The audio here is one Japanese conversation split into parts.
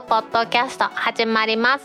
クポッドキャスト始まります。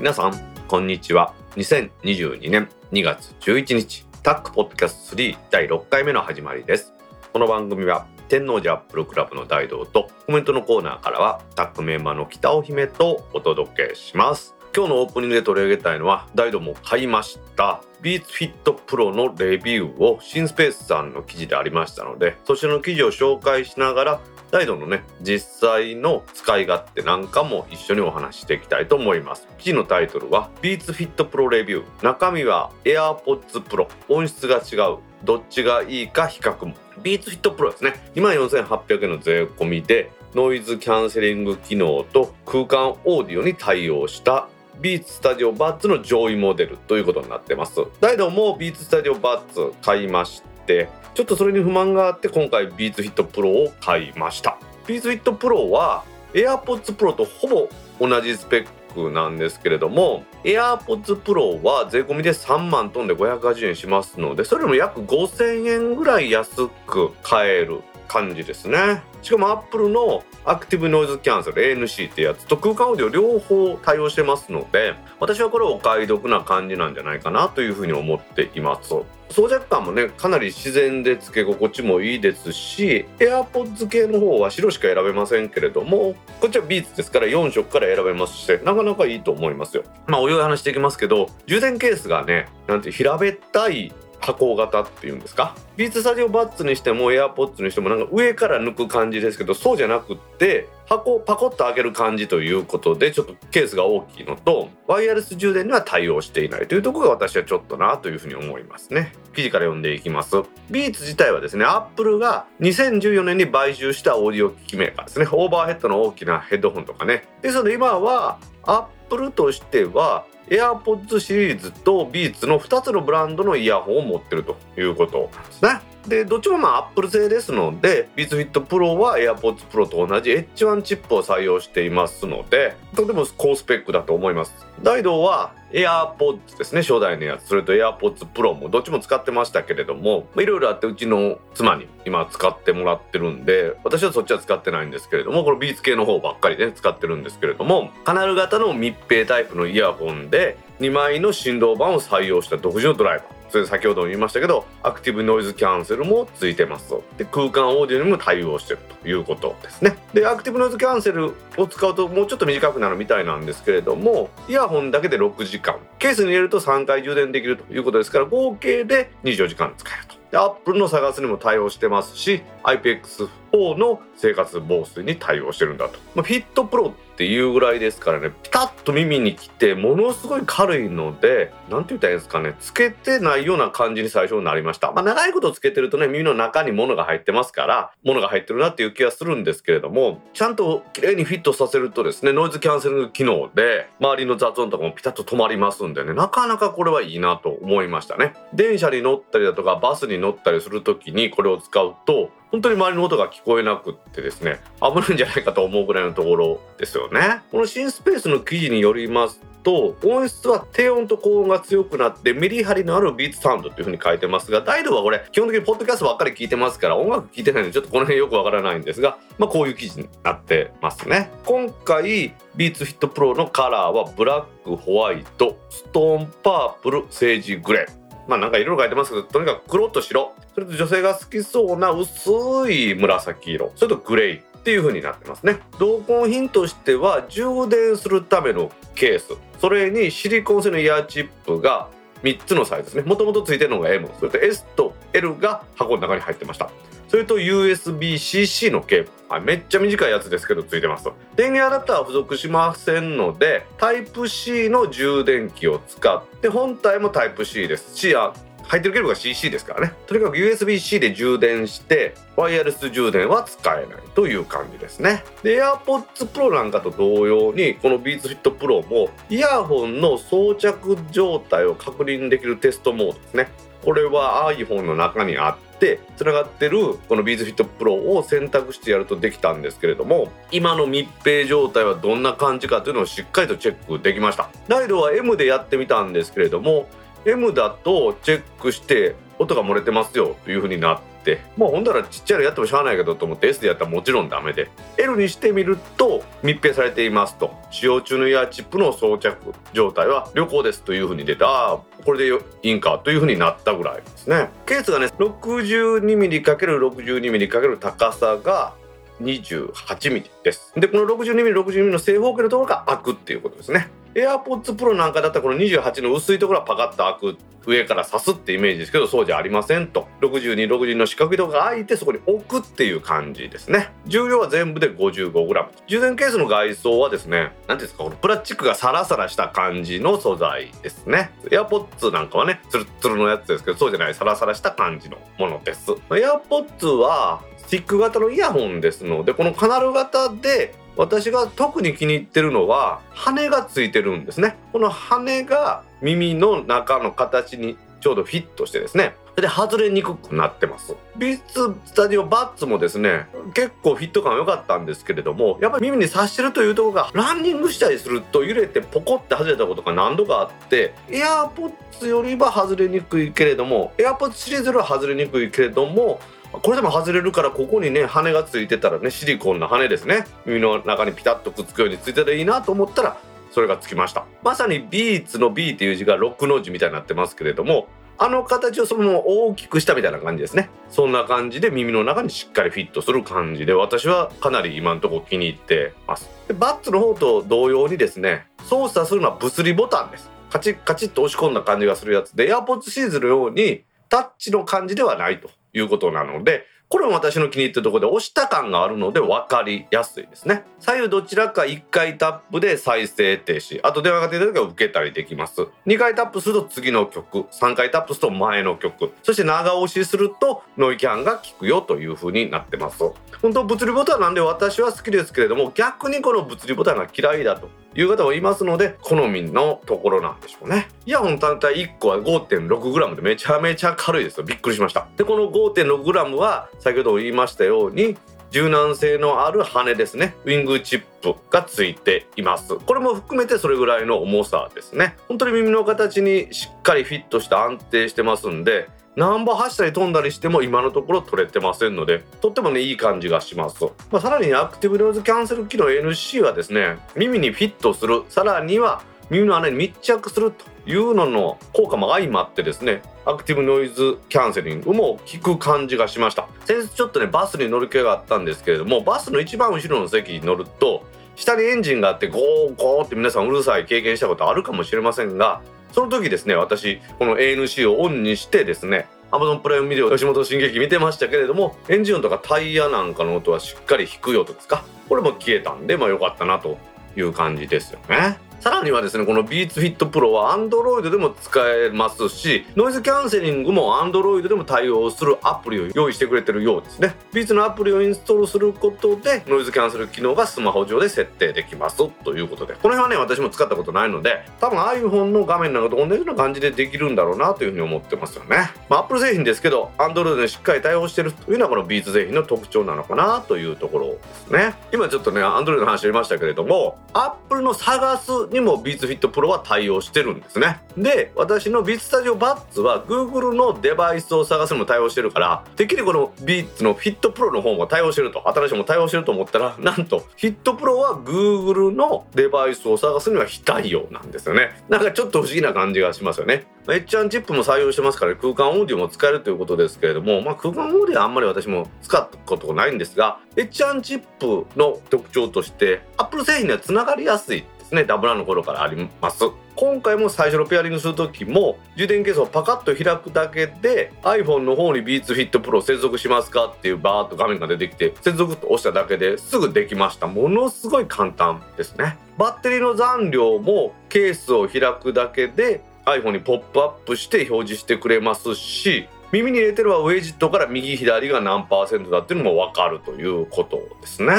皆さんこんにちは。2022年2月11日タックポッドキャスト3第6回目の始まりです。この番組は天王寺アップルクラブの大道とコメントのコーナーからはタックメンバーの北尾姫とお届けします。今日のオープニングで取り上げたいのは大道も買いました。ビーツフィットプロのレビューを新スペースさんの記事でありましたのでそちらの記事を紹介しながら大道のね実際の使い勝手なんかも一緒にお話ししていきたいと思います。記事のタイトルはビーツフィットプロレビュー。中身は AirPods Pro 音質が違う。どっちがいいか比較も。ビーツフィットプロですね。24,800円の税込みでノイズキャンセリング機能と空間オーディオに対応したビーツスタジオバッツの上位モデルということになってます。大道もビーツスタジオバッツ買いましてちょっとそれに不満があって今回ビーツフィットプロを買いました。ビーツフィットプロは AirPods Pro とほぼ同じスペックなんですけれども AirPods Pro は税込みで3万トンで580円しますのでそれよりも約5000円ぐらい安く買える感じですね。しかも Apple のアクティブノイズキャンセル ANC ってやつと空間オーディオ両方対応してますので私はこれお買い得な感じなんじゃないかなというふうに思っています。装着感もねかなり自然でつけ心地もいいですし AirPods 系の方は白しか選べませんけれどもこっちはビーツですから4色から選べますしなかなかいいと思いますよ。まあお湯話していきますけど充電ケースがねなんて平べったい箱型っていうんですか？ビーツスタジオバッツにしてもエアポッツにしてもなんか上から抜く感じですけどそうじゃなくって箱をパコッと開ける感じということでちょっとケースが大きいのとワイヤレス充電には対応していないというところが私はちょっとなというふうに思いますね。記事から読んでいきます。Beats 自体はですね Apple が2014年に買収したオーディオ機器メーカーですね。オーバーヘッドの大きなヘッドホンとかね。ですので今はアップルとしては AirPods シリーズと Beats の2つのブランドのイヤホンを持ってるということですね。でどっちもまあ Apple 製ですので Beats Fit Pro は AirPods Pro と同じ H1 チップを採用していますのでとても高スペックだと思います。大道は AirPods ですね初代のやつ。それと AirPods Pro もどっちも使ってましたけれどもいろいろあってうちの妻に今使ってもらってるんで私はそっちは使ってないんですけれどもこの Beats 系の方ばっかりね使ってるんですけれどもカナル型の密閉タイプのイヤホンで2枚の振動板を採用した独自のドライバー。それ先ほども言いましたけどアクティブノイズキャンセルもついてますと。で空間オーディオにも対応してるということですね。でアクティブノイズキャンセルを使うともうちょっと短くなるみたいなんですけれどもイヤホンだけで6時間。ケースに入れると3回充電できるということですから合計で24時間使えると。で Apple の探すにも対応してますし IPX4 の生活防水に対応してるんだと、まあ、フィットプロっていうぐらいですからねピタッと耳にきてものすごい軽いので何て言ったらいいんですかねつけてないような感じに最初になりました、まあ、長いことつけてるとね耳の中に物が入ってますから物が入ってるなっていう気がするんですけれどもちゃんと綺麗にフィットさせるとですねノイズキャンセル機能で周りの雑音とかもピタッと止まりますんでねなかなかこれはいいなと思いましたね。電車に乗ったりだとかバスに乗ったりする時にこれを使うと本当に周りの音が聞こえなくってですね危ないんじゃないかと思うぐらいのところですよね。このシンスペースの記事によりますと音質は低音と高音が強くなってメリハリのある Beats サウンドっていう風に書いてますが大道はこれ基本的にポッドキャストばっかり聞いてますから音楽聞いてないんでちょっとこの辺よくわからないんですがまあこういう記事になってますね。今回 Beats Fit Pro のカラーはブラックホワイトストーンパープルセージグレー。まあなんか色々書いてますけどとにかく黒と白。それと女性が好きそうな薄い紫色。それとグレーっていう風になってますね。同梱品としては充電するためのケース。それにシリコン製のイヤーチップが3つのサイズですね。もともと付いてるのが M それと S と L が箱の中に入ってました。それと USB-CC のケーブル、はい、めっちゃ短いやつですけどついてます電源アダプターは付属しませんのでタイプ C の充電器を使って本体もタイプ C です。し入ってるケーブルが CC ですからね。とにかく USB-C で充電してワイヤレス充電は使えないという感じですね。で AirPods Pro なんかと同様にこの Beats Fit Pro もイヤホンの装着状態を確認できるテストモードですね。これは iPhone の中にあってつながってるこの Beats Fit Pro を選択してやるとできたんですけれども今の密閉状態はどんな感じかというのをしっかりとチェックできました。ライドは M でやってみたんですけれども M だとチェックして音が漏れてますよという風になってまあほんだらちっちゃいのやってもしゃあないけどと思って S でやったらもちろんダメで L にしてみると密閉されていますと。使用中のイヤーチップの装着状態は良好ですという風に出てああこれでいいんかというふうになったぐらいですね。ケースがね 62mm×62mm× 高さが 28mm です。でこの 62mm62mm の正方形のところが開くっていうことですね。AirPods Pro なんかだったらこの28の薄いところはパカッと開く上から刺すってイメージですけどそうじゃありませんと。6262の四角いところが開いてそこに置くっていう感じですね。重量は全部で 55g 充電ケースの外装はですね何ですかこのプラスチックがサラサラした感じの素材ですね。AirPods なんかはねツルツルのやつですけどそうじゃないサラサラした感じのものです。AirPods はティック型のイヤホンですのでこのカナル型で私が特に気に入ってるのは羽がついてるんですね。この羽が耳の中の形にちょうどフィットしてですね。で外れにくくなってます。ビーツスタジオバッツもですね結構フィット感良かったんですけれどもやっぱり耳に刺してるというところがランニングしたりすると揺れてポコって外れたことが何度かあってエアーポッツよりは外れにくいけれどもエアーポッツシリーズよりは外れにくいけれどもこれでも外れるからここにね羽がついてたらねシリコンの羽ですね。耳の中にピタッとくっつくようについてたらいいなと思ったらそれがつきました。まさにビーツの B っていう字が6の字みたいになってますけれどもあの形をそのまま大きくしたみたいな感じですね。そんな感じで耳の中にしっかりフィットする感じで私はかなり今のとこ気に入ってます。でバッツの方と同様にですね操作するのは物理ボタンです。カチッカチッと押し込んだ感じがするやつで AirPods シーズのようにタッチの感じではないと。いうことなのでこれも私の気に入ってるところで押した感があるので分かりやすいですね。左右どちらか1回タップで再生停止。あと電話が出た時は受けたりできます。2回タップすると次の曲。3回タップすると前の曲。そして長押しするとノイキャンが効くよという風になってます。本当物理ボタンなんで私は好きですけれども逆にこの物理ボタンが嫌いだと。いう方もいますので好みのところなんでしょうね。イヤホン単体1個は 5.6g でめちゃめちゃ軽いですよ。びっくりしました。でこの 5.6g は先ほども言いましたように柔軟性のある羽ですね。ウィングチップがついています。これも含めてそれぐらいの重さですね。本当に耳の形にしっかりフィットした安定してますんで何本走ったり飛んだりしても今のところ取れてませんのでとってもねいい感じがします、まあ、さらにアクティブノイズキャンセル機能 NC はですね耳にフィットする。さらには耳の穴に密着するというのの効果も相まってですねアクティブノイズキャンセリングも効く感じがしました。先日ちょっとねバスに乗る気があったんですけれどもバスの一番後ろの席に乗ると下にエンジンがあってゴーゴーって皆さんうるさい経験したことあるかもしれませんがその時ですね私この ANC をオンにしてですね Amazon プライムビデオ吉本新劇見てましたけれどもエンジン音とかタイヤなんかの音はしっかり低い音ですか？これも消えたんでまあ良かったなという感じですよね。さらにはですねこの Beats Fit Pro は Android でも使えますしノイズキャンセリングも Android でも対応するアプリを用意してくれてるようですね。Beats のアプリをインストールすることでノイズキャンセル機能がスマホ上で設定できますということで。この辺はね私も使ったことないので多分 iPhone の画面なんかと同じような感じでできるんだろうなというふうに思ってますよね、まあ、Apple 製品ですけど Android でしっかり対応してるというのはこの Beats 製品の特徴なのかなというところですね。今ちょっとね Android の話ありましたけれども Apple の探すにも Beats Fit Pro は対応してるんですね。で私の Beats Studio Buds は Google のデバイスを探すのも対応してるからてっきりこの Beats の Fit Pro の方も対応してると新しいも対応してると思ったら なんと Fit Pro は Google のデバイスを探すには非対応なんですよね。なんかちょっと不思議な感じがしますよね。エッチャンチップも採用してますから空間オーディオも使えるということですけれども、まあ、空間オーディオはあんまり私も使ったことがないんですがエッチャンチップの特徴として Apple 製品にはつながりやすいねダブランの頃からあります。今回も最初のペアリングする時も充電ケースをパカッと開くだけで iPhone の方に Beats Fit Pro 接続しますかっていうバーッと画面が出てきて接続と押しただけですぐできました。ものすごい簡単ですね。バッテリーの残量もケースを開くだけで iPhone にポップアップして表示してくれますし耳に入れてるはウェジットから右左が何パーセントだっていうのも分かるということですね。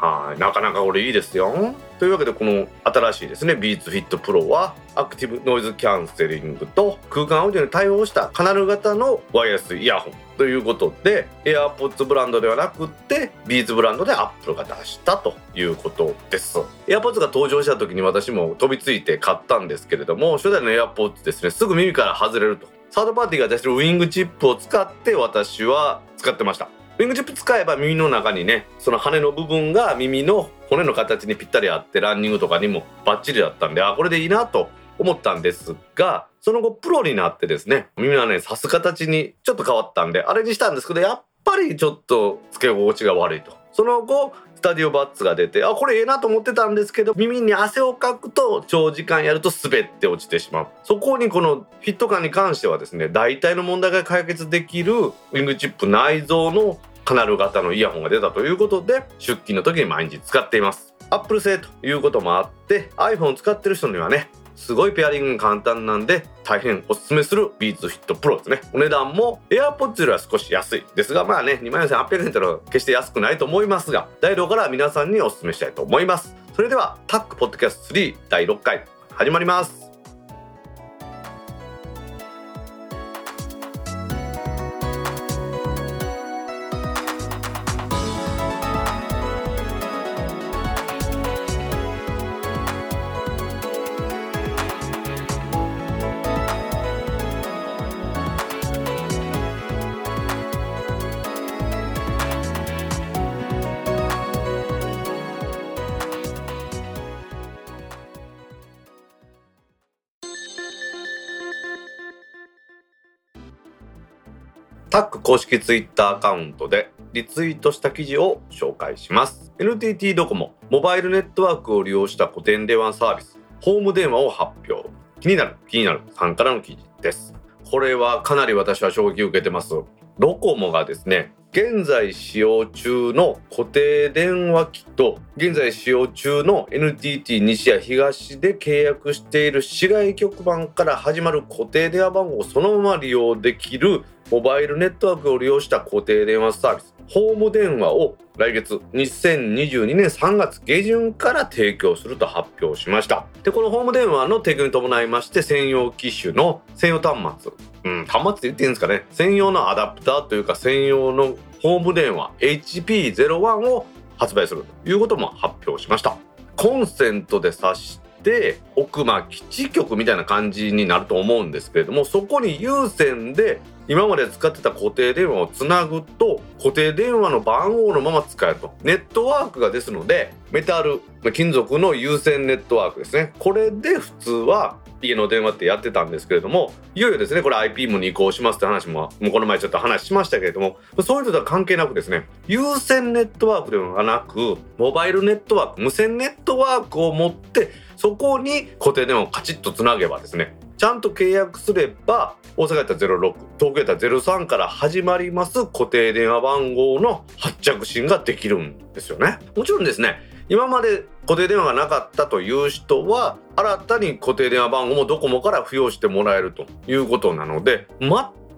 はい。なかなかこれいいですよ。というわけでこの新しいですね Beats Fit Pro はアクティブノイズキャンセリングと空間オーディオに対応したカナル型のワイヤレスイヤホンということで AirPods ブランドではなくって Beats ブランドで Apple が出したということです。AirPods が登場した時に私も飛びついて買ったんですけれども初代の AirPods ですねすぐ耳から外れると。サードパーティーが出してるウィングチップを使って私は使ってました。ウィングチップ使えば耳の中にねその羽の部分が耳の骨の形にぴったり合ってランニングとかにもバッチリだったんであこれでいいなと思ったんですがその後プロになってですね耳のね刺す形にちょっと変わったんでアレンジしたんですけどやっぱりちょっとつけ心地が悪いと。その後スタディオバッツが出てあこれええなと思ってたんですけど耳に汗をかくと長時間やると滑って落ちてしまう。そこにこのフィット感に関してはですね大体の問題が解決できるウィングチップ内蔵のカナル型のイヤホンが出たということで出勤の時に毎日使っています。アップル製ということもあって iPhone を使ってる人にはねすごいペアリングが簡単なんで大変おすすめするビーツフィットプロですね。お値段も AirPods よりは少し安いですがまあね2万4800円というのは決して安くないと思いますが大道から皆さんにおすすめしたいと思います。それではタックポッドキャスト3第6回始まります。公式ツイッターアカウントでリツイートした記事を紹介します。NTT ドコモモバイルネットワークを利用した固定電話サービスホーム電話を発表。気になる気になるさんからの記事です。これはかなり私は衝撃を受けてます。ドコモがですね現在使用中の固定電話機と現在使用中の NTT 西や東で契約している市外局番から始まる固定電話番号をそのまま利用できるモバイルネットワークを利用した固定電話サービス。ホーム電話を来月2022年3月下旬から提供すると発表しました。でこのホーム電話の提供に伴いまして専用機種の専用端末。うん端末って言っていいんですかね。専用のアダプターというか専用のホーム電話 HP01 を発売するということも発表しました。コンセントで挿して奥ま基地局みたいな感じになると思うんですけれどもそこに有線で今まで使ってた固定電話をつなぐと固定電話の番号のまま使えると。ネットワークがですのでメタル金属の有線ネットワークですね。これで普通は家の電話ってやってたんですけれどもいよいよですねこれ IPM に移行しますって話ももうこの前ちょっと話しましたけれどもそういうのとは関係なくですね有線ネットワークではなくモバイルネットワーク無線ネットワークを持ってそこに固定電話をカチッとつなげばですねちゃんと契約すれば大阪やったら06東京やったら03から始まります固定電話番号の発着信ができるんですよね。もちろんですね今まで固定電話がなかったという人は新たに固定電話番号もドコモから付与してもらえるということなので全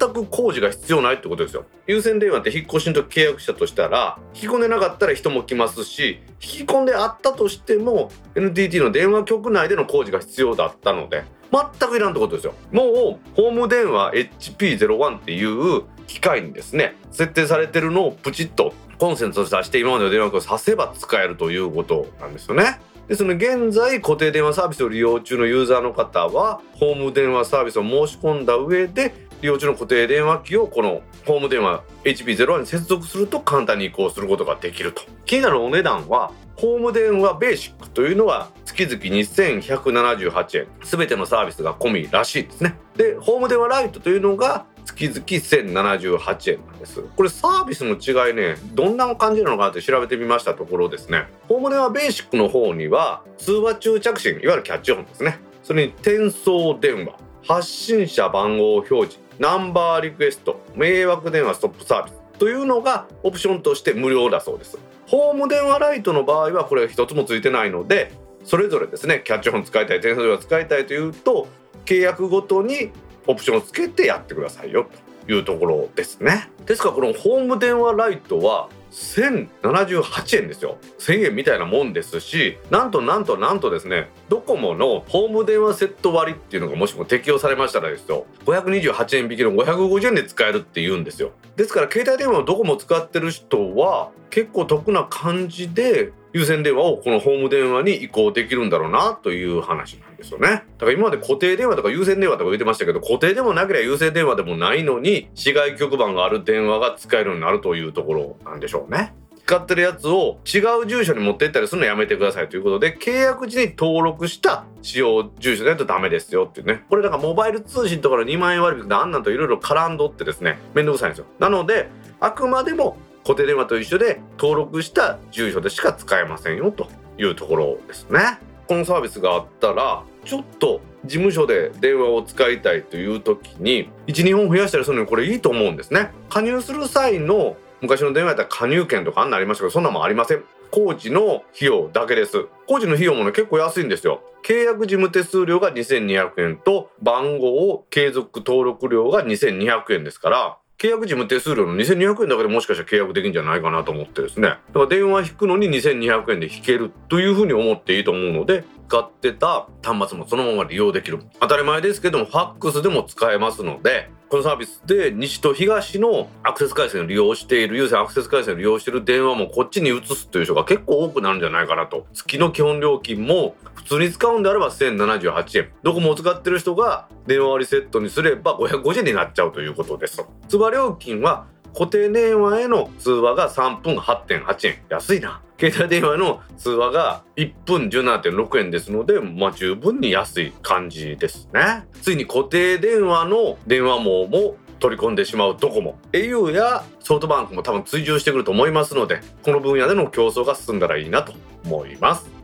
く工事が必要ないってことですよ。有線電話って引っ越しの時契約したとしたら引き込んでなかったら人も来ますし引き込んであったとしても NTT の電話局内での工事が必要だったので全くいらんってことですよ。もうホーム電話 HP01 っていう機械にですね設定されてるのをプチッとコンセントとして今までの電話を挿せば使えるということなんですよね。ですの現在固定電話サービスを利用中のユーザーの方はホーム電話サービスを申し込んだ上で利用中の固定電話機をこのホーム電話 HP01 に接続すると簡単に移行することができると。気になるお値段はホーム電話ベーシックというのは月々2178円。全てのサービスが込みらしいですね。でホーム電話ライトというのが月々1078円なんです。これサービスの違いねどんな感じなのかなって調べてみましたところですね。ホーム電話ベーシックの方には通話中着信いわゆるキャッチフォンですね。それに転送電話発信者番号表示ナンバーリクエスト迷惑電話ストップサービスというのがオプションとして無料だそうです。ホーム電話ライトの場合はこれ一つもついてないのでそれぞれですねキャッチフォン使いたい電車電話使いたいというと契約ごとにオプションをつけてやってくださいよというところですね。ですからこのホーム電話ライトは1078円ですよ。1000円みたいなもんですしなんとなんとなんとですねドコモのホーム電話セット割っていうのがもしも適用されましたらですよ。528円引きの550円で使えるって言うんですよ。ですから携帯電話をドコモ使ってる人は結構得な感じで有線電話をこのホーム電話に移行できるんだろうなという話。なんですよね。だから今まで固定電話とか有線電話とか言ってましたけど固定でもなければ有線電話でもないのに市外局番がある電話が使えるようになるというところなんでしょうね。使ってるやつを違う住所に持ってったりするのやめてくださいということで契約時に登録した使用住所でないとダメですよっていうねこれだからモバイル通信とかの2万円割引であんなんといろいろ絡んどってですねめんどくさいんですよなのであくまでも固定電話と一緒で登録した住所でしか使えませんよというところですねこのサービスがあったらちょっと事務所で電話を使いたいという時に12本増やしたりするのにこれいいと思うんですね。加入する際の昔の電話やったら加入券とかあんなありましたけどそんなもんありません。工事の費用だけです。工事の費用もね結構安いんですよ。契約事務手数料が2200円と番号を継続登録料が2200円ですから契約事務手数料の2200円だけでもしかしたら契約できるんじゃないかなと思ってですね。だから電話引くのに2200円で引けるというふうに思っていいと思うので使ってた端末もそのまま利用できる。当たり前ですけどもファックスでも使えますのでこのサービスで西と東のアクセス回線を利用している有線アクセス回線を利用している電話もこっちに移すという人が結構多くなるんじゃないかなと。月の基本料金も普通に使うんであれば1078円。ドコモを使ってる人が電話割りセットにすれば550円になっちゃうということです。通話料金は固定電話への通話が3分8.8円。安いな。携帯電話の通話が1分17.6円ですので、まあ、十分に安い感じですね。ついに固定電話の電話網も取り込んでしまうドコモ au やソフトバンクも多分追従してくると思いますのでこの分野での競争が進んだらいいなと思います。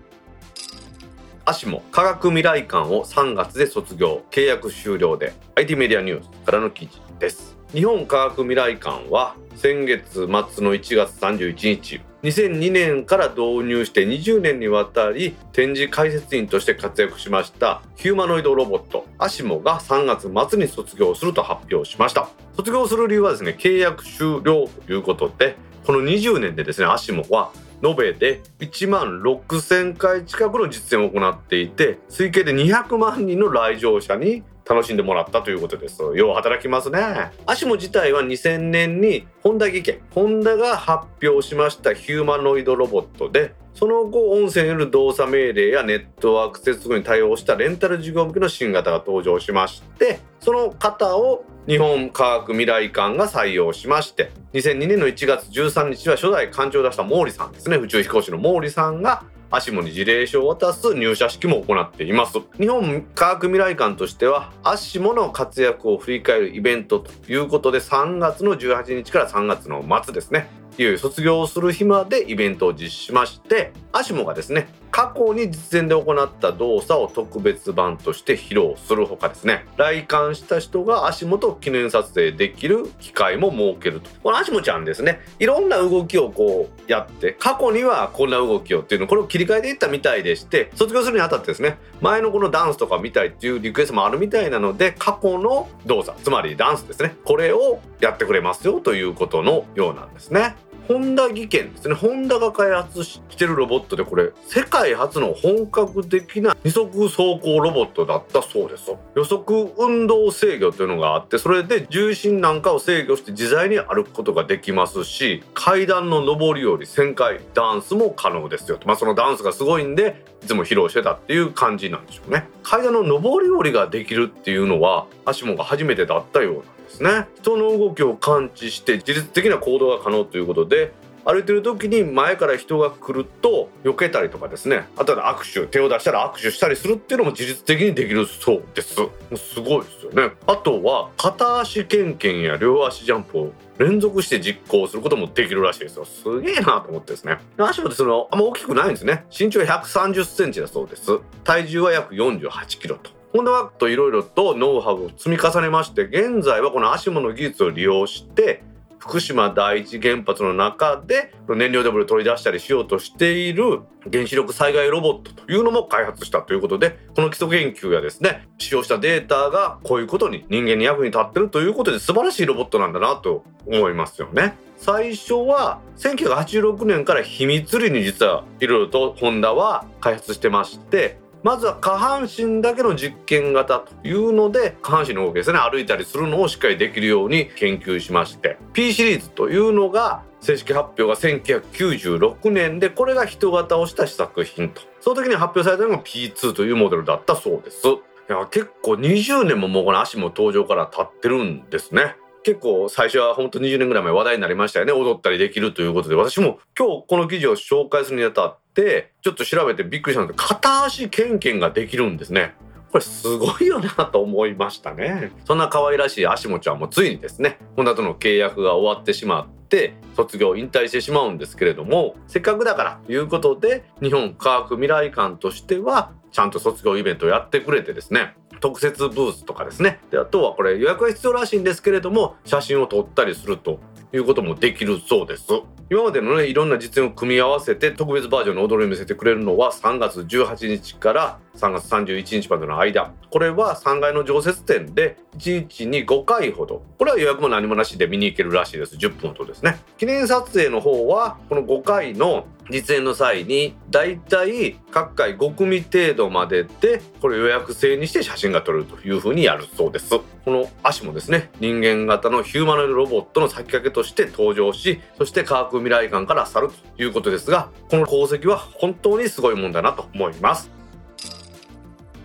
アシモ科学未来館を3月で卒業。契約終了で。IT メディアニュースからの記事です。日本科学未来館は先月末の1月31日2002年から導入して20年にわたり展示解説員として活躍しましたヒューマノイドロボットアシモが3月末に卒業すると発表しました。卒業する理由はですね契約終了ということでこの20年でですねアシモは延べで1万6000回近くの実演を行っていて推計で200万人の来場者に楽しんでもらったということです。よう働きますね。アシモ自体は2000年に本田技研。ホンダが発表しましたヒューマノイドロボットでその後音声による動作命令やネットワーク接続に対応したレンタル事業向けの新型が登場しましてその型を日本科学未来館が採用しまして2002年の1月13日は初代館長を出した毛利さんですね。宇宙飛行士の毛利さんがアシモに事例書を渡す入社式も行っています。日本科学未来館としてはアシモの活躍を振り返るイベントということで3月の18日から3月の末ですね。いよいよ卒業する日までイベントを実施しましてアシモがですね過去に実演で行った動作を特別版として披露するほかですね。来館した人が足元記念撮影できる機会も設けると。この足元ちゃんですね。いろんな動きをこうやって過去にはこんな動きをっていうのこれを切り替えていったみたいでして卒業するにあたってですね前のこのダンスとか見たいっていうリクエストもあるみたいなので過去の動作つまりダンスですね。これをやってくれますよということのようなんですね。ホンダ技研ですね。ホンダが開発してるロボットでこれ世界初の本格的な二足走行ロボットだったそうです予測運動制御というのがあってそれで重心なんかを制御して自在に歩くことができますし階段の上り下り旋回ダンスも可能ですよまあそのダンスがすごいんでいつも披露してたっていう感じなんでしょうね。階段の上り下りができるっていうのはアシモが初めてだったようなですね。人の動きを感知して自律的な行動が可能ということで歩いてる時に前から人が来ると避けたりとかですね。あとは握手手を出したら握手したりするっていうのも自律的にできるそうです。もうすごいですよね。あとは片足ケンケンや両足ジャンプを連続して実行することもできるらしいですよ。すげえなと思ってですね。足もそのあんま大きくないんですね。身長130センチだそうです。体重は約48キロと。ホンダワークといろいろとノウハウを積み重ねまして現在はこの足もの技術を利用して福島第一原発の中で燃料デブリを取り出したりしようとしている原子力災害ロボットというのも開発したということでこの基礎研究やですね使用したデータがこういうことに人間に役に立ってるということで素晴らしいロボットなんだなと思いますよね。最初は1986年から秘密裏に実はいろいろとホンダは開発してましてまずは下半身だけの実験型というので下半身の動きですね。歩いたりするのをしっかりできるように研究しまして。P シリーズというのが正式発表が1996年でこれが人型をした試作品と。その時に発表されたのが P2 というモデルだったそうです。いや結構20年ももうこの足も登場から経ってるんですね。結構最初は本当20年ぐらい前話題になりましたよね。踊ったりできるということで。私も今日この記事を紹介するにあたってちょっと調べてびっくりしたので片足ケンケンができるんですね。これすごいよなと思いましたね。そんな可愛らしい足もちゃんもついにですねホンダとの契約が終わってしまって卒業引退してしまうんですけれどもせっかくだからということで日本科学未来館としてはちゃんと卒業イベントをやってくれてですね特設ブースとかですね。であとはこれ予約が必要らしいんですけれども写真を撮ったりするということもできるそうです。今までのねいろんな実演を組み合わせて特別バージョンの踊りを見せてくれるのは3月18日から3月31日までの間。これは3階の常設展で1日に5回ほど。これは予約も何もなしで見に行けるらしいです。10分ほどですね。記念撮影の方はこの5回の実演の際にだいたい各回5組程度まででこれ予約制にして写真が撮れるというふうにやるそうです。この足もですね人間型のヒューマノイドロボットの先駆けとして登場しそして科学未来館から去るということですがこの功績は本当にすごいもんだなと思います。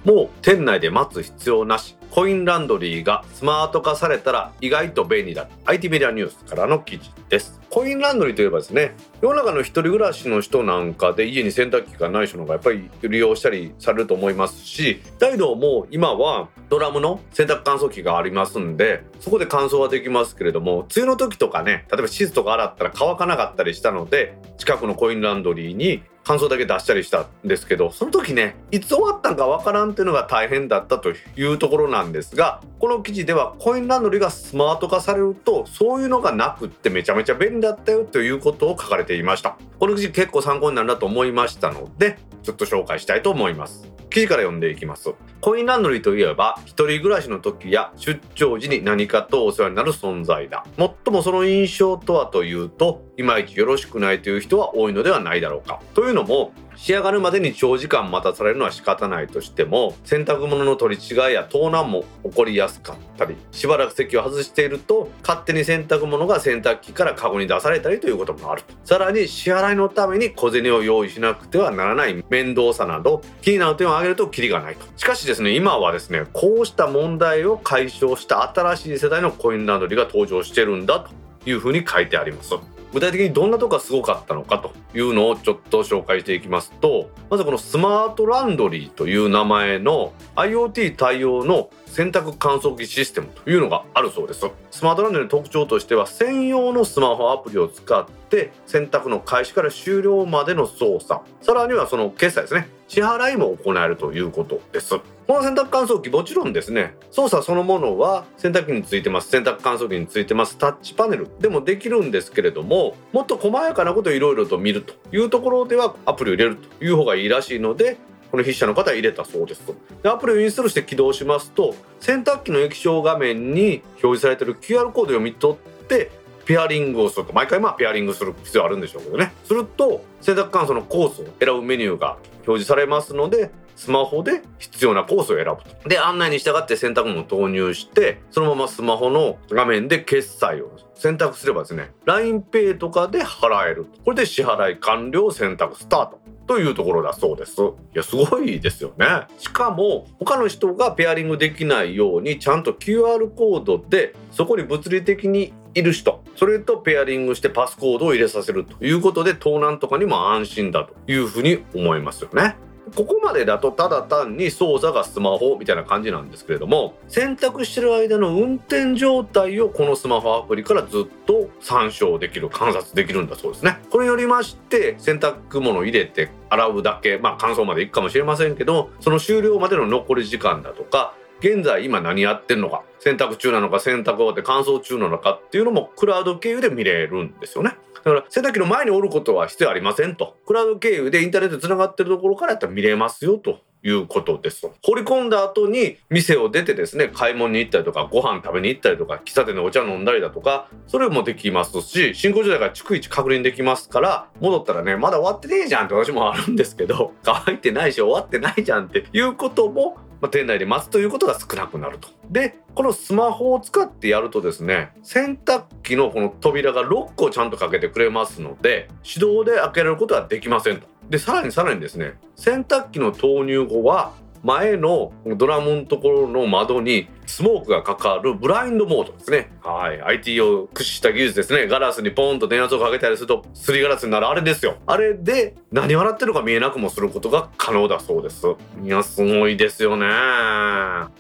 もう店内で待つ必要なし。コインランドリーがスマート化されたら意外と便利だ。IT メディアニュースからの記事です。コインランドリーといえばですね世の中の一人暮らしの人なんかで家に洗濯機がない人の方がやっぱり利用したりされると思いますし大道も今はドラムの洗濯乾燥機がありますんでそこで乾燥はできますけれども梅雨の時とかね例えばシーツとか洗ったら乾かなかったりしたので近くのコインランドリーに感想だけ出したりしたんですけどその時ねいつ終わったんかわからんっていうのが大変だったというところなんですがこの記事ではコインランドリーがスマート化されるとそういうのがなくってめちゃめちゃ便利だったよということを書かれていました。この記事結構参考になるなと思いましたのでちょっと紹介したいと思います。記事から読んでいきますコインランドリーといえば一人暮らしの時や出張時に何かとお世話になる存在だ。最もその印象とはというといまいちよろしくないという人は多いのではないだろうか。というのも仕上がるまでに長時間待たされるのは仕方ないとしても洗濯物の取り違いや盗難も起こりやすかったりしばらく席を外していると勝手に洗濯物が洗濯機からカゴに出されたりということもある。さらに支払いのために小銭を用意しなくてはならない面倒さなど気になる点を挙げるとキリがないと。しかしですね今はですねこうした問題を解消した新しい世代のコインランドリーが登場してるんだというふうに書いてあります。具体的にどんなとこがすごかったのかというのをちょっと紹介していきますとまずこのスマートランドリーという名前の IoT 対応の洗濯乾燥機システムというのがあるそうです。スマートランドの特徴としては専用のスマホアプリを使って洗濯の開始から終了までの操作。さらにはその決済ですね。支払いも行えるということです。この洗濯乾燥機もちろんですね操作そのものは洗濯機についてます。洗濯乾燥機についてます。タッチパネルでもできるんですけれどももっと細やかなことをいろいろと見るというところではアプリを入れるという方がいいらしいのでこの筆者の方は入れたそうですと。でアプリをインストールして起動しますと洗濯機の液晶画面に表示されている QR コードを読み取ってペアリングをすると。毎回まあペアリングする必要あるんでしょうけどね。すると洗濯乾燥のコースを選ぶメニューが表示されますのでスマホで必要なコースを選ぶと。で案内に従って洗濯物を投入してそのままスマホの画面で決済を。選択すればですね LINEPay とかで払えるこれで支払い完了選択スタート。というところだそうです。いやすごいですよね。しかも他の人がペアリングできないようにちゃんと QR コードでそこに物理的にいる人それとペアリングしてパスコードを入れさせるということで盗難とかにも安心だというふうに思いますよね。ここまでだとただ単に操作がスマホみたいな感じなんですけれども選択してる間の運転状態をこのスマホアプリからずっと参照できる観察できるんだそうですね。これによりまして洗濯物を入れて洗うだけまあ乾燥までいくかもしれませんけどその終了までの残り時間だとか現在今何やってんのか洗濯中なのか洗濯終わって乾燥中なのかっていうのもクラウド経由で見れるんですよねだから洗濯機の前におることは必要ありませんとクラウド経由でインターネットつながってるところからやったら見れますよということです。掘り込んだ後に店を出てですね、買い物に行ったりとか、ご飯食べに行ったりとか、喫茶店でお茶飲んだりだとか、それもできますし、進行状態が逐一確認できますから、戻ったらね、まだ終わってねえじゃんって私もあるんですけど、乾いてないし終わってないじゃんっていうこともまあ、店内で待つということが少なくなると。でこのスマホを使ってやるとですね洗濯機のこの扉がロックをちゃんとかけてくれますので手動で開けられることはできませんと。でさらにさらにですね洗濯機の投入後は前のドラムのところの窓にスモークがかかるブラインドモードですね。はい。IT を駆使した技術ですね。ガラスにポンと電圧をかけたりすると、すりガラスになるあれですよ。あれで何笑ってるか見えなくもすることが可能だそうです。いや、すごいですよね。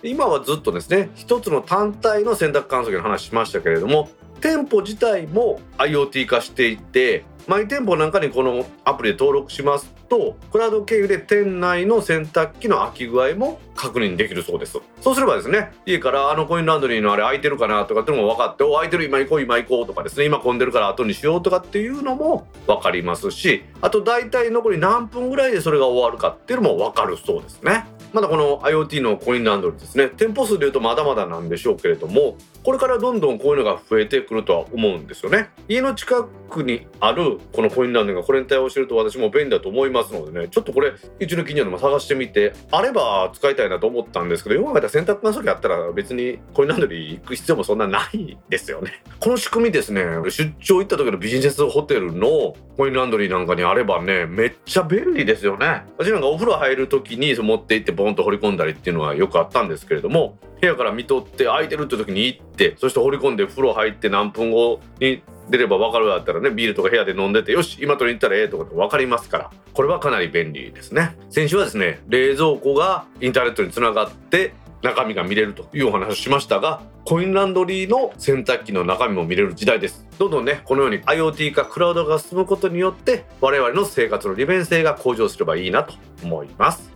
今はずっとですね、一つの単体の洗濯乾燥機の話しましたけれども、店舗自体も IoT 化していてマイ店舗なんかにこのアプリで登録しますとクラウド経由で店内の洗濯機の空き具合も確認できるそうです。そうすればですね家からあのコインランドリーのあれ空いてるかなとかっていうのも分かってお空いてる今行こう今行こうとかですね今混んでるから後にしようとかっていうのも分かりますしあと大体残り何分ぐらいでそれが終わるかっていうのも分かるそうですね。まだこの IoT のコインランドリーですね。店舗数でいうとまだまだなんでしょうけれどもこれからどんどんこういうのが増えてくるとは思うんですよね。家の近くにあるこのコインランドリーがこれに対応してると私も便利だと思いますのでねちょっとこれうちの近所でも探してみてあれば使いたいなと思ったんですけどよく考えたら洗濯乾燥機あったら別にコインランドリー行く必要もそんなないですよね。この仕組みですね出張行った時のビジネスホテルのコインランドリーなんかにあればねめっちゃ便利ですよね。私なんかお風呂入る時に持って行ってボンと掘り込んだりっていうのはよくあったんですけれども部屋から見とって空いてるって時に行ってそして掘り込んで風呂入って何分後に出れば分かるだったらねビールとか部屋で飲んでてよし今取りに行ったらええとかって分かりますからこれはかなり便利ですね。先週はですね冷蔵庫がインターネットにつながって中身が見れるというお話をしましたがコインランドリーの洗濯機の中身も見れる時代です。どんどんねこのように IoT 化クラウドが進むことによって我々の生活の利便性が向上すればいいなと思います。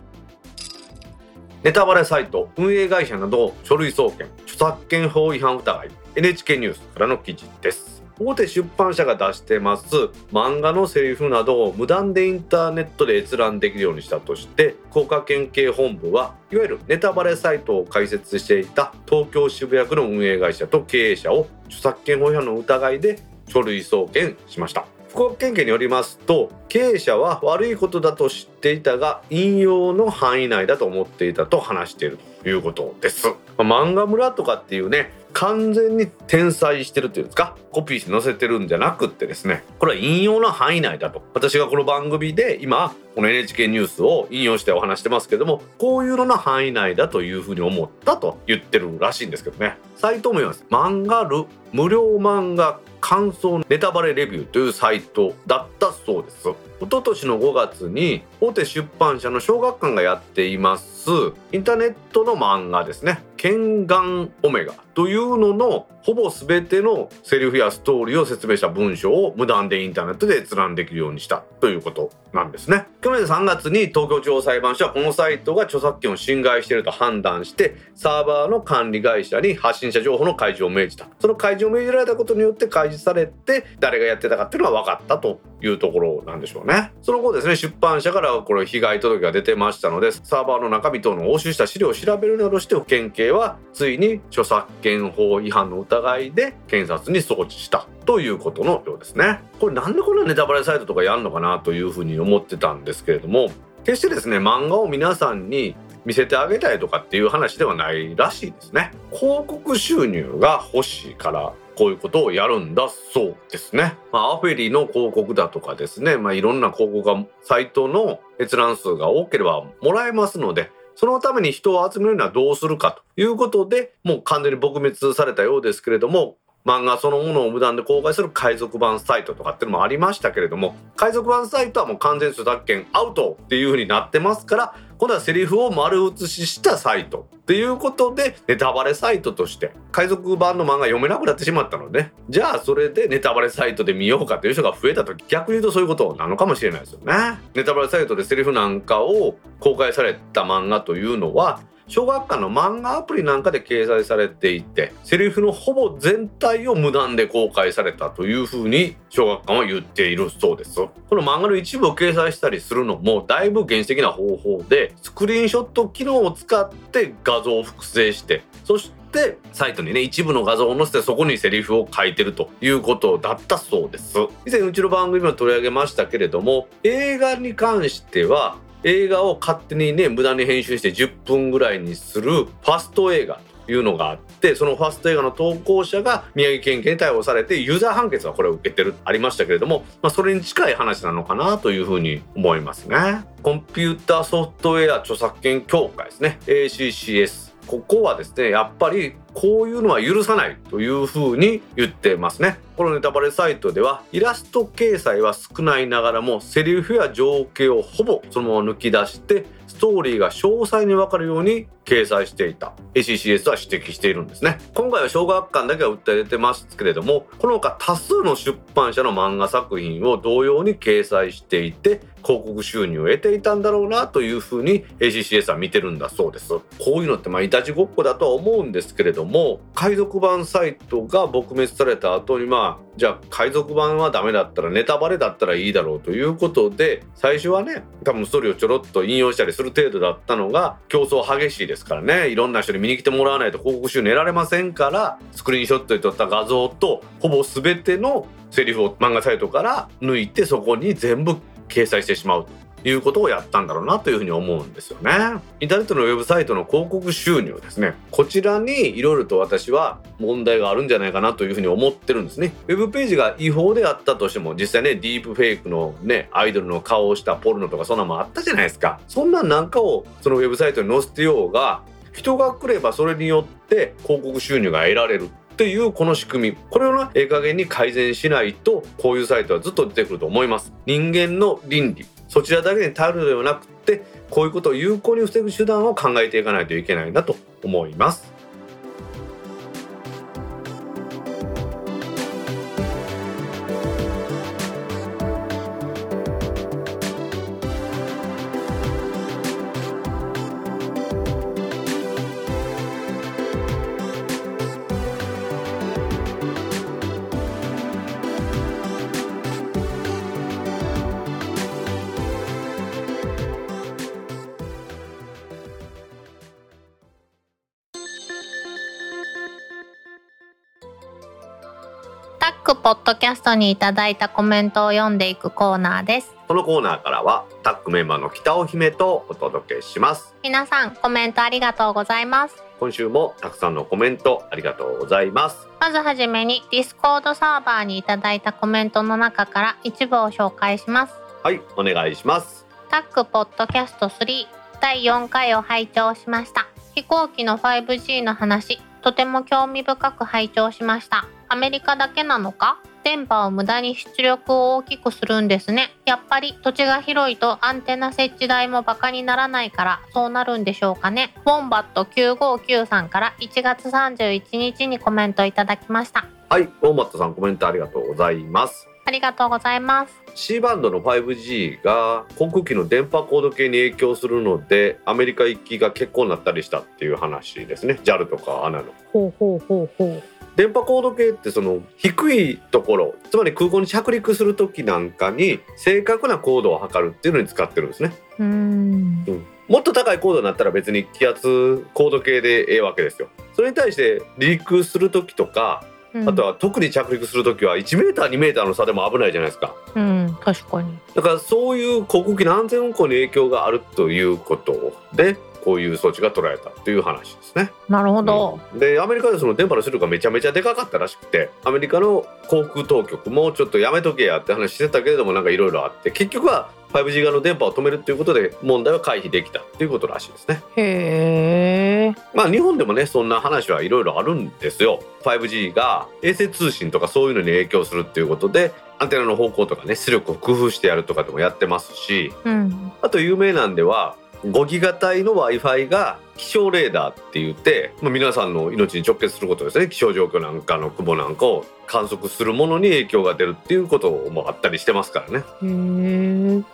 ネタバレサイト運営会社など書類送検著作権法違反疑い NHK ニュースからの記事です。大手出版社が出してます漫画のセリフなどを無断でインターネットで閲覧できるようにしたとして福岡県警本部はいわゆるネタバレサイトを開設していた東京渋谷区の運営会社と経営者を著作権法違反の疑いで書類送検しました。福岡県警によりますと経営者は悪いことだと知っていたが引用の範囲内だと思っていたと話しているということです、ま、漫画村とかっていうね完全に転載してるっていうんですか？コピーして載せてるんじゃなくってですね。これは引用の範囲内だと。私がこの番組で今この NHK ニュースを引用してお話してますけどもこういうのの範囲内だというふうに思ったと言ってるらしいんですけどね。サイトも言います。漫画る無料漫画感想ネタバレレビューというサイトだったそうです。一昨年の5月に大手出版社の小学館がやっています。インターネットの漫画ですね「ケンガンオメガ」というののほぼ全てのセリフやストーリーを説明した文章を無断でインターネットで閲覧できるようにしたということなんですね。去年3月に東京地方裁判所はこのサイトが著作権を侵害していると判断してサーバーの管理会社に発信者情報の開示を命じた。その開示を命じられたことによって開示されて誰がやってたかっていうのが分かったというところなんでしょうね。その後ですね出版社からこれ被害届が出てましたのでサーバーの中身等の押収した資料を調べるなどして保険系はついに著作権法違反の疑いいで検察に送致したということのようですね。これなんでこんなネタバレサイトとかやんのかなというふうに思ってたんですけれども決してですね漫画を皆さんに見せてあげたいとかっていう話ではないらしいですね。広告収入が欲しいからこういうことをやるんだそうですね。まあ、アフェリの広告だとかですね、まあ、いろんな広告がサイトの閲覧数が多ければもらえますので、そのために人を集めるにはどうするかということで、もう完全に撲滅されたようですけれども、漫画そのものを無断で公開する海賊版サイトとかっていうのもありましたけれども海賊版サイトはもう完全著作権アウトっていう風になってますから今度はセリフを丸写ししたサイトっていうことでネタバレサイトとして海賊版の漫画読めなくなってしまったのでじゃあそれでネタバレサイトで見ようかという人が増えた時逆に言うとそういうことなのかもしれないですよね。ネタバレサイトでセリフなんかを公開された漫画というのは小学館の漫画アプリなんかで掲載されていてセリフのほぼ全体を無断で公開されたというふうに小学館は言っているそうです。この漫画の一部を掲載したりするのもだいぶ原始的な方法でスクリーンショット機能を使って画像を複製してそしてサイトにね一部の画像を載せてそこにセリフを書いてるということだったそうです。以前うちの番組も取り上げましたけれども映画に関しては映画を勝手にね無駄に編集して10分ぐらいにするファスト映画というのがあってそのファスト映画の投稿者が宮城県警に逮捕されてユーザー判決はこれを受けてるありましたけれども、まあ、それに近い話なのかなというふうに思いますね。コンピューターソフトウェア著作権協会ですね。ACCS ここはですねやっぱりこういうのは許さないというふうに言ってますね。このネタバレサイトではイラスト掲載は少ないながらもセリフや情景をほぼそのまま抜き出してストーリーが詳細にわかるように掲載していた。ACCS は指摘しているんですね。今回は小学館だけは訴えてますけれどもこの他多数の出版社の漫画作品を同様に掲載していて広告収入を得ていたんだろうなというふうに ACCS は見てるんだそうです。こういうのってまあいたちごっこだとは思うんですけれども海賊版サイトが撲滅された後にまあじゃあ海賊版はダメだったらネタバレだったらいいだろうということで最初はね多分ストリーをちょろっと引用したりする程度だったのが競争激しいですですからね。いろんな人に見に来てもらわないと広告収入得られませんからスクリーンショットで撮った画像とほぼ全てのセリフを漫画サイトから抜いてそこに全部掲載してしまういうことをやったんだろうなというふうに思うんですよね。インターネットのウェブサイトの広告収入ですね。こちらにいろいろと私は問題があるんじゃないかなというふうに思ってるんですね。ウェブページが違法であったとしても実際ねディープフェイクのねアイドルの顔をしたポルノとかそんなもあったじゃないですか。そんなんなんかをそのウェブサイトに載せてようが人が来ればそれによって広告収入が得られるっていうこの仕組みこれをねええ加減に改善しないとこういうサイトはずっと出てくると思います人間の倫理そちらだけに頼るのではなくてこういうことを有効に防ぐ手段を考えていかないといけないなと思います。タックポッドキャストにいただいたコメントを読んでいくコーナーです。このコーナーからはタックメンバーの北尾姫とお届けします。皆さんコメントありがとうございます。今週もたくさんのコメントありがとうございます。まずはじめにディスコードサーバーにいただいたコメントの中から一部を紹介します。はいお願いします。タックポッドキャスト3第4回を拝聴しました。飛行機の 5G の話とても興味深く拝聴しましたアメリカだけなのか？電波を無駄に出力を大きくするんですね。やっぱり土地が広いとアンテナ設置代もバカにならないからそうなるんでしょうかね。ウォンバット959さんから1月31日にコメントいただきました。はいウォンバットさんコメントありがとうございます。ありがとうございます。C バンドの 5G が航空機の電波高度計に影響するのでアメリカ行きが結構になったりしたっていう話ですね。JAL とか ANA の。ほうほうほうほう電波高度計ってその低いところつまり空港に着陸する時なんかに正確な高度を測るっていうのに使ってるんですね、うーん。うん、もっと高い高度になったら別に気圧高度計でええわけですよ。それに対して離陸する時とかあとは特に着陸する時は1メーター2メーターの差でも危ないじゃないですか。うん確かに。だからそういう航空機の安全運航に影響があるということでこういう措置が取られたという話ですね。なるほど、うんでアメリカでその電波の出力がめちゃめちゃでかかったらしくてアメリカの航空当局もちょっとやめとけやって話してたけれどもなんかいろいろあって結局は 5G 側の電波を止めるっていうことで問題は回避できたっていうことらしいですね。へえまあ日本でもねそんな話はいろいろあるんですよ。5G が衛星通信とかそういうのに影響するっていうことでアンテナの方向とかね出力を工夫してやるとかでもやってますしうんあと有名なんでは5ギガ帯の w i f i が気象レーダーって言って、まあ、皆さんの命に直結することですね。気象状況なんかの雲なんかを観測するものに影響が出るっていうこともあったりしてますからね。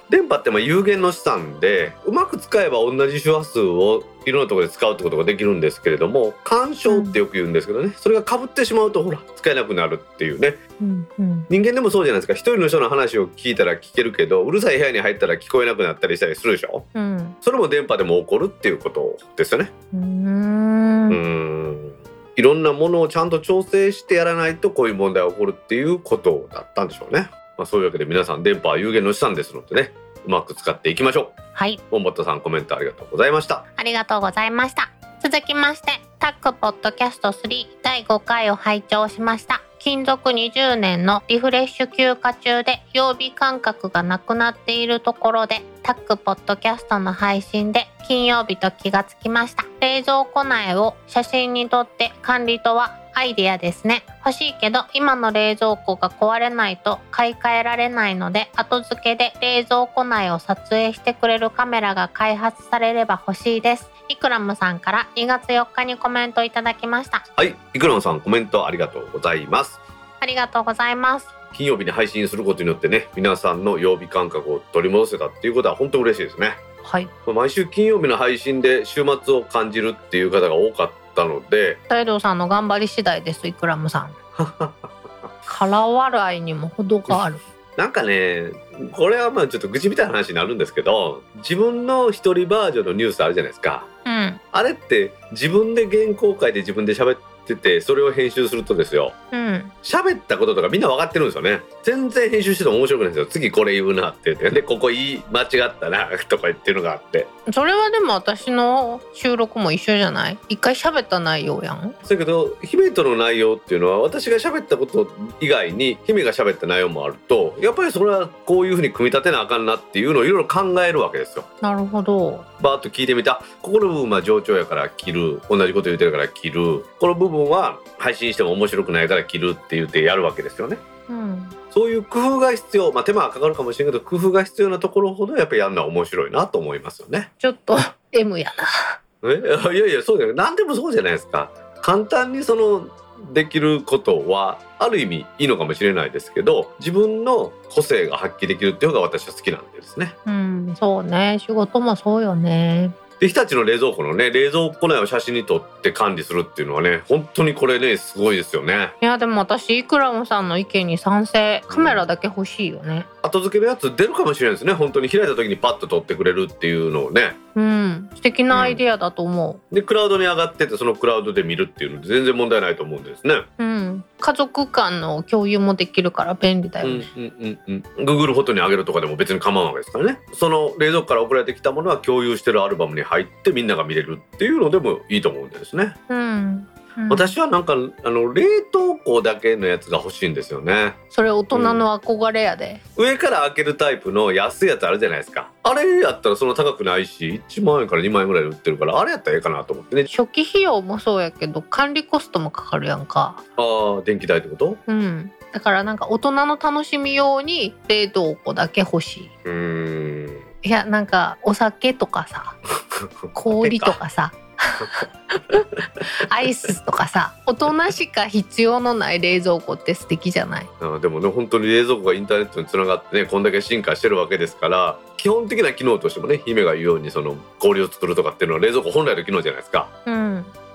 電波ってまあ有限の資産でうまく使えば同じ周波数をいろんなところで使うってことができるんですけれども干渉ってよく言うんですけどね、それが被ってしまうとほら使えなくなるっていうね。うんうん。人間でもそうじゃないですか。一人の人の話を聞いたら聞けるけどうるさい部屋に入ったら聞こえなくなったりしたりするでしょ。うん。それも電波でも起こるっていうことですよね。うーん。いろんなものをちゃんと調整してやらないとこういう問題が起こるっていうことだったんでしょうね、まあ、そういうわけで皆さん電波は有限の資産ですのでねうまく使っていきましょう。はい。ボンバットさんコメントありがとうございました。ありがとうございました。続きまして、タックポッドキャスト3第5回を拝聴しました。勤続20年のリフレッシュ休暇中で曜日感覚がなくなっているところで、タックポッドキャストの配信で金曜日と気がつきました。冷蔵庫内を写真に撮って管理とはアイデアですね。欲しいけど今の冷蔵庫が壊れないと買い替えられないので後付けで冷蔵庫内を撮影してくれるカメラが開発されれば欲しいです。イクラムさんから2月4日にコメントいただきました。はいイクランさんコメントありがとうございますありがとうございます。金曜日に配信することによってね皆さんの曜日感覚を取り戻せたっていうことは本当嬉しいですねはい。まあ毎週金曜日の配信で週末を感じるっていう方が多かったので大道さんの頑張り次第です、イクラムさん。空笑いにも程がある。なんかねこれはまあちょっと愚痴みたいな話になるんですけど自分の一人バージョンのニュースあるじゃないですかうん。あれって自分で原稿書いて自分で喋っててそれを編集するとですようん。喋ったこととかみんな分かってるんですよね。全然編集してても面白くないんですよ。次これ言うなって言って。でここ言い間違ったな とか言ってるのがあって。それはでも私の収録も一緒じゃない？一回喋った内容やん？だけど姫との内容っていうのは私が喋ったこと以外に姫が喋った内容もあるとやっぱりそれはこういうふうに組み立てなあかんなっていうのをいろいろ考えるわけですよ。なるほど。バーッと聞いてみたここの部分は冗長やから切る。同じこと言ってるから切る。この部分は配信しても面白くないから切るって言ってやるわけですよねうん。そういう工夫が必要まあ手間はかかるかもしれんけど工夫が必要なところほどやっぱりやるのは面白いなと思いますよねちょっと M やな。え？いやいやそうじゃない何でもそうじゃないですか簡単にそのできることはある意味いいのかもしれないですけど自分の個性が発揮できるっていうのが私は好きなんでですねうん、そうね。仕事もそうよね。で日立の冷蔵庫のね冷蔵庫内を写真に撮って管理するっていうのはね本当にこれねすごいですよね。いやでも私イクラムさんの意見に賛成カメラだけ欲しいよね。後付けのやつ出るかもしれないですね。本当に開いた時にパッと撮ってくれるっていうのをねうん。素敵なアイディアだと思でクラウドに上がっててそのクラウドで見るっていうので全然問題ないと思うんですね。ううん。家族間の共有もできるから便利だうんよね、うんうん。うん Google フォトに上げるとかでも別に構わないわけですからね。その冷蔵庫から送られてきたものは共有してるアルバムに入ってみんなが見れるっていうのでもいいと思うんですね、うんうん。私はなんかあの冷凍庫だけのやつが欲しいんですよね。それ大人の憧れやで、上から開けるタイプの安いやつあるじゃないですか。あれやったらそんな高くないし1万円から2万円ぐらいで売ってるからあれやったらええかなと思ってね。初期費用もそうやけど管理コストもかかるやんか。ああ電気代ってこと？うん。だからなんか大人の楽しみ用に冷凍庫だけ欲しい。うーん。いやなんかお酒とかさ 氷とかさ アイスとかさ大人しか必要のない冷蔵庫って素敵じゃない？あーでもね本当に冷蔵庫がインターネットにつながってねこんだけ進化してるわけですから基本的な機能としてもね姫が言うようにその氷を作るとかっていうのは冷蔵庫本来の機能じゃないですか。うん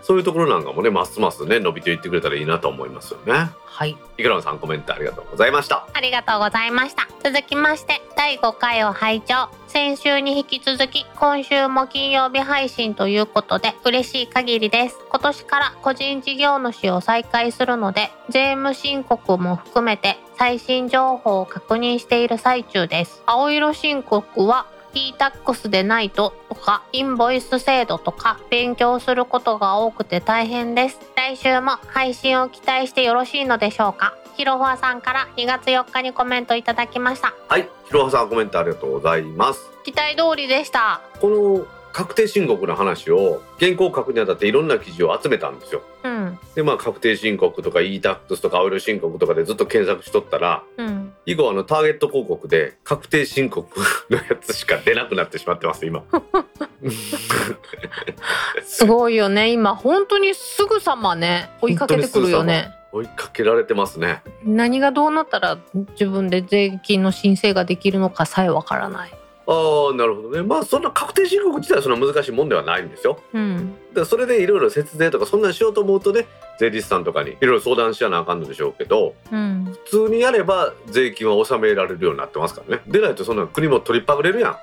そういうところなんかもねますますね伸びていってくれたらいいなと思いますよね。はい。いくらのさんコメントありがとうございました。ありがとうございました。続きまして第5回を拝聴。先週に引き続き今週も金曜日配信ということで嬉しい限りです。今年から個人事業主を再開するので税務申告も含めて最新情報を確認している最中です。青色申告は e-tax でないととかインボイス制度とか勉強することが多くて大変です。来週も配信を期待してよろしいのでしょうか。ひろふわさんから2月4日にコメントいただきました。はいひろはさんコメントありがとうございます。期待通りでした。この確定申告の話を原稿を書くにあたっていろんな記事を集めたんですよ。うん。でまあ確定申告とか e-tax とか青色申告とかでずっと検索しとったらうん。以後あのターゲット広告で確定申告のやつしか出なくなってしまってます今。すごいよね。今本当にすぐさまね追いかけてくるよね。追いかけられてますね。何がどうなったら自分で税金の申請ができるのかさえわからないああなるほどね。まあそんな確定申告自体はそんな難しいもんではないんですよ。うん。でそれでいろいろ節税とかそんなんしようと思うとね税理士さんとかにいろいろ相談しやなあかんのでしょうけどうん。普通にやれば税金は納められるようになってますからね。でないとそんな国も取りっぱぐれるやん。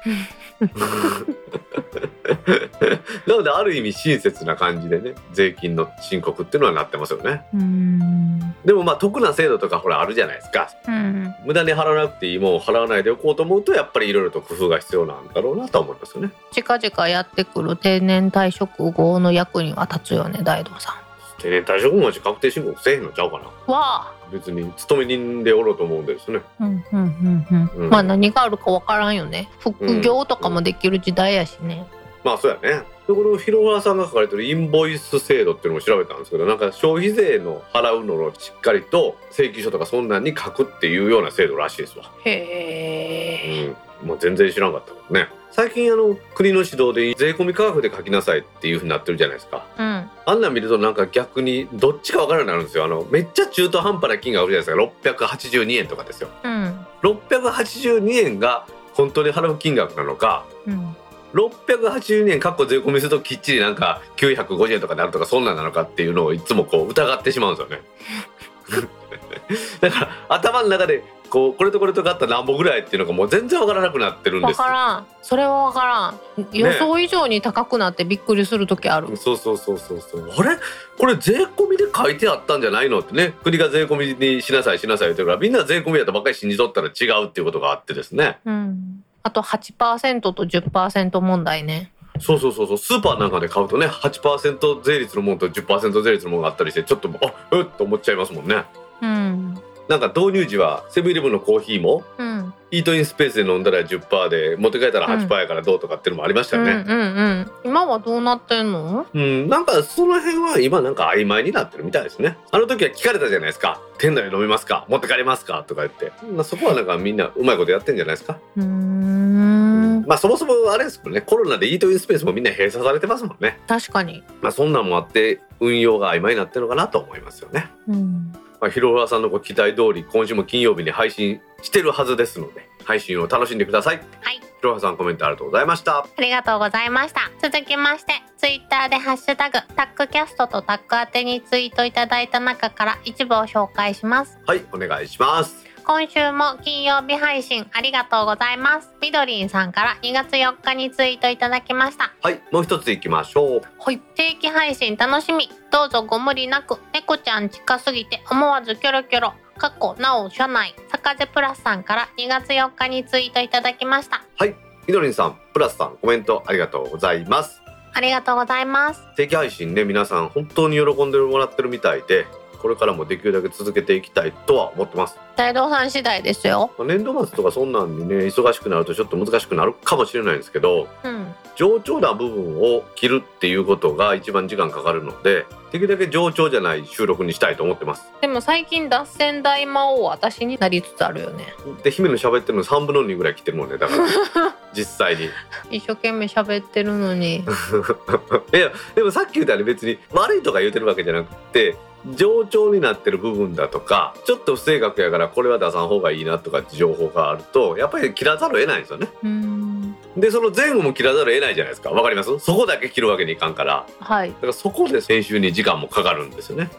なのである意味親切な感じでね税金の申告っていうのはなってますよね。うん。でもまあ得な制度とかほらあるじゃないですか。うん。無駄に払わなくていいもんを払わないでおこうと思うとやっぱりいろいろと工夫が必要なんだろうなとは思いますよね。近々やってくる定年退職後の役には立つよね大道さ定年退職もし確定申告せえへんのちゃうかなわあ別に勤め人でおろうと思うんですねうんうんうんうん、うんまあ何があるかわからんよね副業とかもできる時代やしね、まあそうやねでこの広原さんが書かれてるインボイス制度っていうのも調べたんですけどなんか消費税の払うのをしっかりと請求書とかそんなんに書くっていうような制度らしいですわへえうん、もう全然知らんかったけどね最近あの国の指導で税込み価格で書きなさいっていうふうになってるじゃないですか。うん。あんなん見るとなんか逆にどっちか分からなくなるんですよ。あのめっちゃ中途半端な金額あるじゃないですか。682円とかですよ。うん。682円が本当に払う金額なのかうん。682円かっこ税込みするときっちりなんか950円とかなるとかそんなんなのかっていうのをいつもこう疑ってしまうんですよね。だから頭の中でこうこれとこれと買ったら何本ぐらいっていうのがもう全然わからなくなってるんでわすからん。それはわからん。予想以上に高くなってびっくりする時ある、そうそうそうそうそう。あれ？これ税込みで書いてあったんじゃないの？ってね。国が税込みにしなさいしなさい言ってるからみんな税込みやったばっかり信じとったら違うっていうことがあってですね。うん、あと8%と10%問題ね。そうそうそうそう。スーパーなんかで買うとね8%税率のものと10%税率のものがあったりしてちょっとあえっ？と思っちゃいますもんね。うんなんか導入時はセブンイレブンのコーヒーもうんイートインスペースで飲んだら10%で持って帰ったら8%やからどうとかっていうのもありましたよね。うんうんうん今はどうなってんの？うん、なんかその辺は今なんか曖昧になってるみたいですね。あの時は聞かれたじゃないですか。店内で飲みますか？持って帰りますか？とか言って。まあそこはなんかみんなうまいことやってんじゃないですか？うーんまあそもそもあれですもんね。コロナでイートインスペースもみんな閉鎖されてますもんね。確かにまあそんなんもあって運用が曖昧になってるのかなと思いますよね。うんまあ、広浦さんのご期待通り今週も金曜日に配信してるはずですので配信を楽しんでください。はい広原さんコメントありがとうございました。ありがとうございました。続きまして、ツイッターでハッシュタグ、タックキャストとタック宛てにツイートいただいた中から一部を紹介します。はい、お願いします。今週も金曜日配信ありがとうございます。みどりんさんから2月4日にツイートいただきました。はい、もう一ついきましょう。はい。定期配信楽しみ。どうぞご無理なく。猫ちゃん近すぎて思わずキョロキョロ。過去なお社内。坂瀬プラスさんから2月4日にツイートいただきました。はい、みどりんさん、プラスさん、コメントありがとうございます。ありがとうございます。定期配信ね、皆さん本当に喜んでもらってるみたいで、これからもできるだけ続けていきたいとは思ってます。大道さん次第ですよ。まあ年度末とかそんなんにね、忙しくなるとちょっと難しくなるかもしれないんですけど、うん。冗長な部分を切るっていうことが一番時間かかるので、できるだけ冗長じゃない収録にしたいと思ってます。でも最近脱線大魔王私になりつつあるよね。で、姫の喋ってるの3分の2ぐらい切ってるもんね、だから、実際に。一生懸命喋ってるのに。いやでもさっき言ったように別に悪いとか言うてるわけじゃなくて冗長になってる部分だとかちょっと不正確やからこれは出さん方がいいなとかって情報があるとやっぱり切らざるを得ないんですよね。でその前後も切らざるを得ないじゃないですかわかります？そこだけ切るわけにいかんからはい。だからそこで編集に時間もかかるんですよね。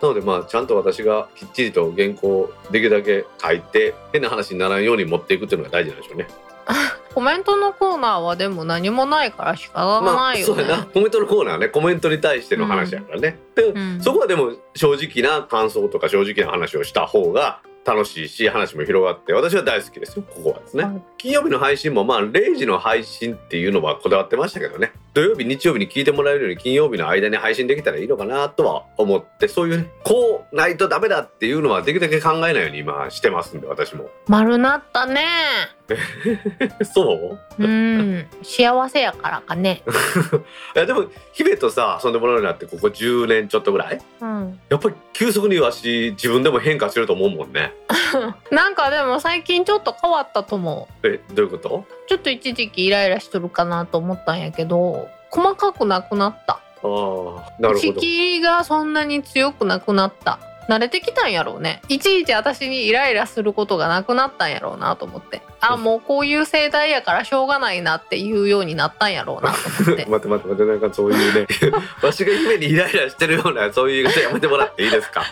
なのでまあちゃんと私がきっちりと原稿をできるだけ書いて変な話にならんように持っていくっていうのが大事なんでしょうね コメントのコーナーはでも何もないから仕方がないよね。そうやな。コメントのコーナーはね。コメントに対しての話やからね、で、うん。そこはでも正直な感想とか正直な話をした方が楽しいし話も広がって私は大好きですよ。ここはですね、はい。金曜日の配信もまあ0時の配信っていうのはこだわってましたけどね。土曜日日曜日に聞いてもらえるように金曜日の間に配信できたらいいのかなとは思ってそういうねこうないとダメだっていうのはできるだけ考えないように今してますんで私も。丸なったね。そう？うん。幸せやからかね。いやでも姫とさ遊んでもらうようになってここ10年ちょっとぐらい？うん。やっぱり急速にわし自分でも変化してると思うもんね なんかでも最近ちょっと変わったと思う。えどういうこと？ちょっと一時期イライラしとるかなと思ったんやけど、細かくなくなった。あなるほど敷居がそんなに強くなくなった慣れてきたんやろうね。いちいち私にイライラすることがなくなったんやろうなと思って。あもうこういう生態やからしょうがないなっていうようになったんやろうなと思って。待って待って待ってなんかそういうね わしが姫にイライラしてるようなそういう言い方やめてもらっていいですか？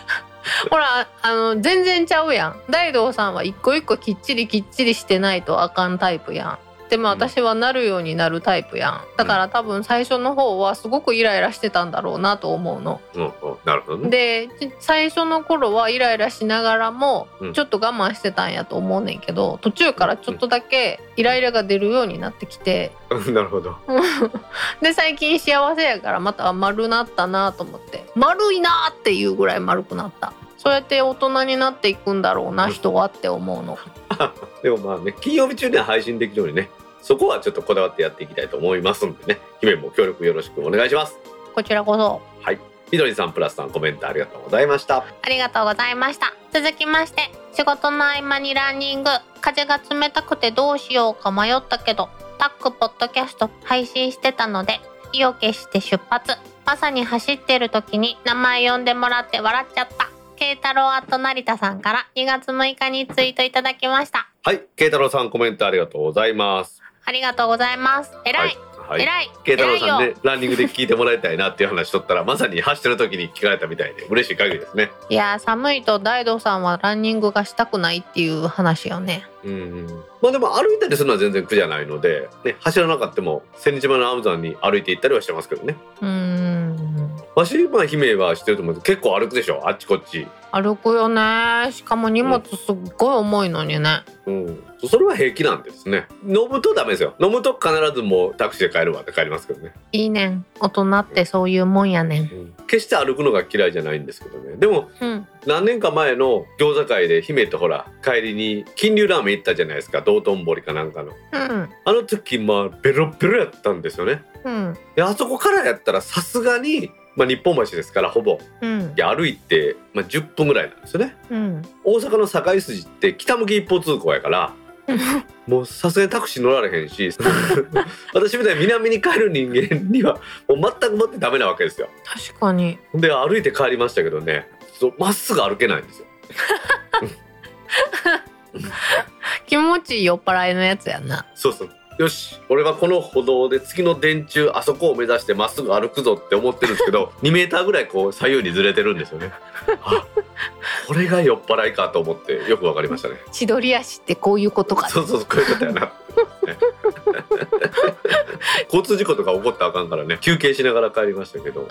ほらあの全然ちゃうやん。大道さんは一個一個きっちりきっちりしてないとあかんタイプやんでも私はなるようになるタイプやん。だから多分最初の方はすごくイライラしてたんだろうなと思うの。うんうん。なるほどね。で最初の頃はイライラしながらもうん。ちょっと我慢してたんやと思うねんけど途中からちょっとだけイライラが出るようになってきて。うん。なるほど。で最近幸せやからまた丸なったなと思って。丸いなっていうぐらい丸くなった。そうやって大人になっていくんだろうな人はって思うの。でもまあね金曜日中には配信できるようにねそこはちょっとこだわってやっていきたいと思いますんでね。姫も協力よろしくお願いします。こちらこそ。はい。みどりさんプラスさんコメントありがとうございました。ありがとうございました。続きまして仕事の合間にランニング。風が冷たくてどうしようか迷ったけどタックポッドキャスト配信してたので意を決して出発。まさに走ってる時に名前呼んでもらって笑っちゃった。慶太郎アット成田さんから2月6日にツイートいただきました。はい。慶太郎さんコメントありがとうございますありがとうございます。えらい、はい。えらい。慶太郎さん偉いよ。ねランニングで聞いてもらいたいなっていう話しとったらまさに走ってる時に聞かれたみたいで嬉しい限りですね。いやー寒いと大道さんはランニングがしたくないっていう話よね。うんまあでも歩いたりするのは全然苦じゃないので、ね、走らなかったも千日前のアマゾンに歩いて行ったりはしてますけどね。うーんわしまあ姫はしてると思うけど結構歩くでしょ？あっちこっち。歩くよね。しかも荷物すっごい重いのにね、うん。それは平気なんですね。飲むとダメですよ。飲むと必ずもうタクシーで帰るわって帰りますけどね、いいね。ん大人ってそういうもんやね。んうん。決して歩くのが嫌いじゃないんですけどね。でもうん。何年か前の餃子会で姫とほら帰りに金龍ラーメン行ったじゃないですか。道頓堀かなんかの。うん。あの時まあベロベロやったんですよね。うん。であそこからやったらさすがに、まあ、日本橋ですからほぼ。うん。いや歩いて、まあ、10分ぐらいなんですよね。うん。大阪の堺筋って北向き一方通行やから もうさすがにタクシー乗られへんし 私みたいに南に帰る人間にはもう全くもってダメなわけですよ。確かに。で歩いて帰りましたけどねまっすぐ歩けないんですよ。気持ちいい酔っ払いのやつやな。そうそうよし俺はこの歩道で次の電柱あそこを目指してまっすぐ歩くぞって思ってるんですけど 2メーターぐらいこう左右にずれてるんですよね。あこれが酔っ払いかと思ってよくわかりましたね。千鳥足ってこういうことかそうそうそうこういうことやな。交通事故とか起こったらあかんからね。休憩しながら帰りましたけど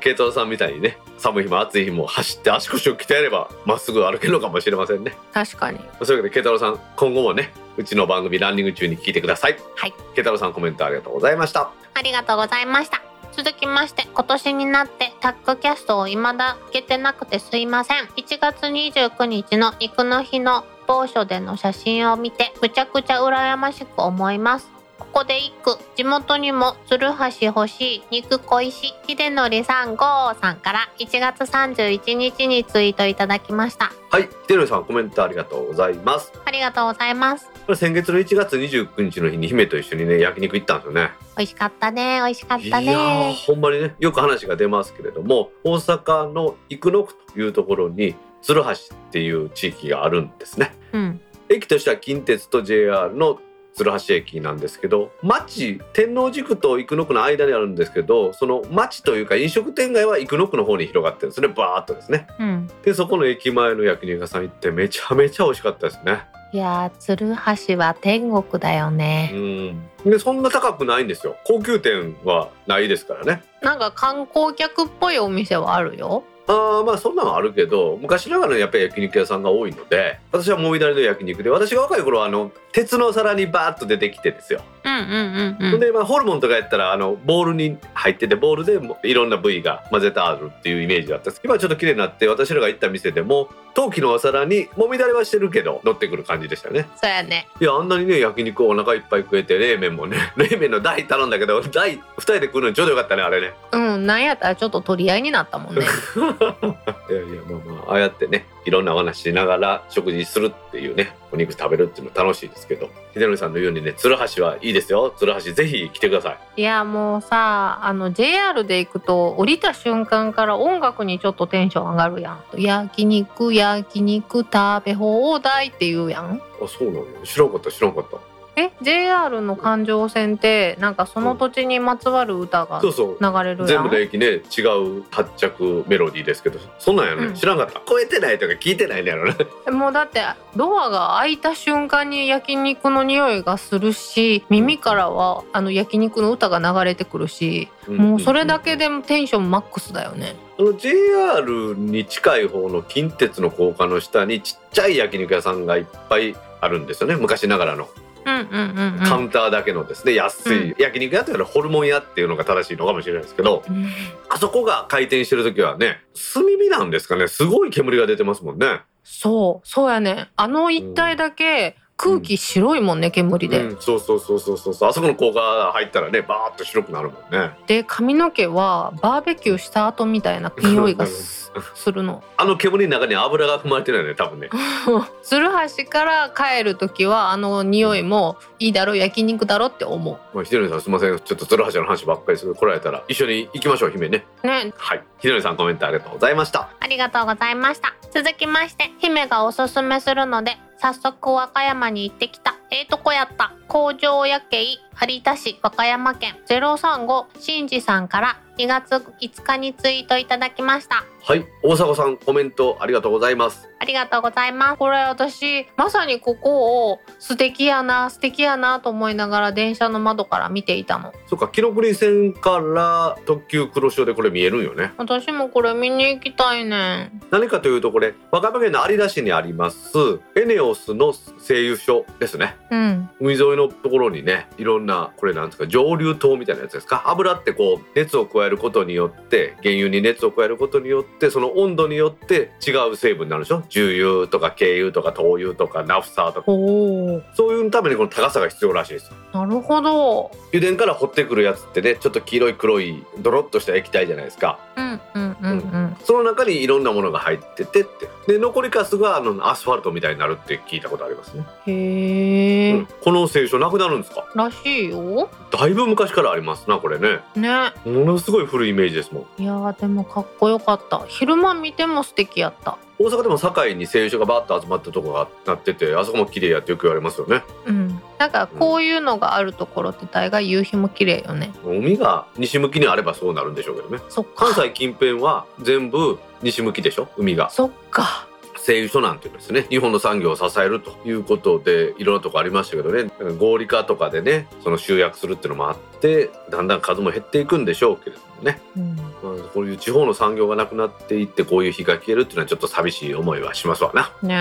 慶太郎さんみたいにね寒い日も暑い日も走って足腰を鍛えればまっすぐ歩けるのかもしれませんね。確かに。そういうわけで慶太郎さん今後もねうちの番組ランニング中に聞いてください。はい。慶太郎さんコメントありがとうございました。ありがとうございました。続きまして今年になってタックキャストを未だ聞けてなくてすいません。1月29日の肉の日の某所での写真を見てむちゃくちゃ羨ましく思います。ここで一句。地元にも鶴橋欲しい肉恋し秀則さんゴーさんから1月31日にツイートいただきました。はい。秀則さんコメントありがとうございます。ありがとうございます先月の1月29日の日に姫と一緒にね焼肉行ったんですよね。美味しかったね美味しかっいたねほんまにねよく話が出ますけれども大阪の生野区というところに鶴橋っていう地域があるんですね。うん。駅としては近鉄と JR の鶴橋駅なんですけど町天王寺区と生野区の間にあるんですけどその町というか飲食店街は生野区の方に広がってるんですねバーっとですね。うん。でそこの駅前の焼肉屋さん行ってめちゃめちゃ美味しかったですねいやー鶴橋は天国だようね、ん。でそんな高くないんですよ。高級店はないですからね。なんか観光客っぽいお店はあるよあーまあそんなのはあるけど昔ながらのやっぱり焼肉屋さんが多いので私はもみだれの焼肉で私が若い頃はあの鉄の皿にバーッと出てきてですよ、うんうんうんうん。で、まあ、ホルモンとかやったらあのボウルに入っててボウルでもいろんな部位が混ぜてあるっていうイメージだったんです。今ちょっと綺麗になって私らが行った店でも陶器のお皿にもみだれはしてるけど乗ってくる感じでしたね。そうやね。いやあんなにね焼肉お腹いっぱい食えて冷麺もね 冷麺の大頼んだけど大2人で食うのにちょうどよかったねあれね。うんなんやったらちょっと取り合いになったもんね いやいやまあまあああやってねいろんなお話しながら食事するっていうねお肉食べるっていうの楽しいですけど秀則さんのようにね鶴橋はいいですよ。鶴橋ぜひ来てください。いやもうさあの JR で行くと降りた瞬間から音楽にちょっとテンション上がるやん。焼肉焼肉食べ放題って言うやん。あそうなの？知らんかった知らんかったえ JR の環状線ってなんかその土地にまつわる歌がそうそう。流れるやん？全部の駅ね違う発着メロディーですけどそんなんやね、うん。知らんかった。超えてないとか聞いてないねやろね。もうだってドアが開いた瞬間に焼肉の匂いがするし耳からはあの焼肉の歌が流れてくるしもうそれだけでもテンションマックスだよね。あの JR に近い方の近鉄の高架の下にちっちゃい焼肉屋さんがいっぱいあるんですよね。昔ながらの。うんうんうんカウンターだけのですね安い焼肉屋というのはホルモン屋っていうのが正しいのかもしれないですけどうん。あそこが開店してる時はね炭火なんですかね。すごい煙が出てますもんね。そうそうやね。あの一帯だけ空気白いもんね煙で。うん、そうそうそうそうそうそうあそこの高架入ったらねバーッと白くなるもんねで髪の毛はバーベキューした後みたいな匂いがすするの。あの煙の中に油が含まれてるよね多分ね 鶴橋から帰る時はあの匂いもいいだろ焼肉だろって思まあ、ひでのりさんすみませんちょっと鶴橋の話ばっかりする来られたら一緒に行きましょう姫ねう。ねはいひでのりさんコメントありがとうございましたありがとうございました。続きまして、姫がおすすめするので、早速和歌山に行ってきた。ええとこやった。工場夜景有田市和歌山県035新次さんから2月5日にツイートいただきました。はい大迫さんコメントありがとうございますありがとうございます。これ私、まさにここを素敵やな、素敵やなと思いながら電車の窓から見ていたの。そっか紀ノ国線から特急黒潮でこれ見えるんよね私もこれ見に行きたいねん。何かというとこれ和歌山県の有田市にありますエネオスの製油所ですねうん。海沿いのところにねいろんなこれなんですか蒸留塔みたいなやつですか？油ってこう熱を加えることによって原油に熱を加えることによってその温度によって違う成分になるでしょ？重油とか軽油とか灯油とかナフサとか。そういうためにこの高さが必要らしいですなるほど。油田から掘ってくるやつってねちょっと黄色い黒いドロッとした液体じゃないですか。うんうんうんうん。その中にいろんなものが入っててって。で残りかすがあのアスファルトみたいになるって聞いたことありますね、へえ、うん。この聖書なくなるんですか？らしいよ。だいぶ昔からありますなこれね。ね。ものすごい古いイメージですもん。いやーでもかっこよかった。昼間見ても素敵やった。大阪でも堺に聖書がバーッと集まったとこがなっててあそこも綺麗やってよく言われますよねうん。なんかこういうのがあるところって大概夕日も綺麗よね。海が西向きにあればそうなるんでしょうけどねそっか。関西近辺は全部西向きでしょ？海がそっか。製油所なんていうのですね日本の産業を支えるということでいろんなとこありましたけどね合理化とかでねその集約するっていうのもあってだんだん数も減っていくんでしょうけれどもね、うん。まあ、こういう地方の産業がなくなっていってこういう日が消えるっていうのはちょっと寂しい思いはしますわな、ね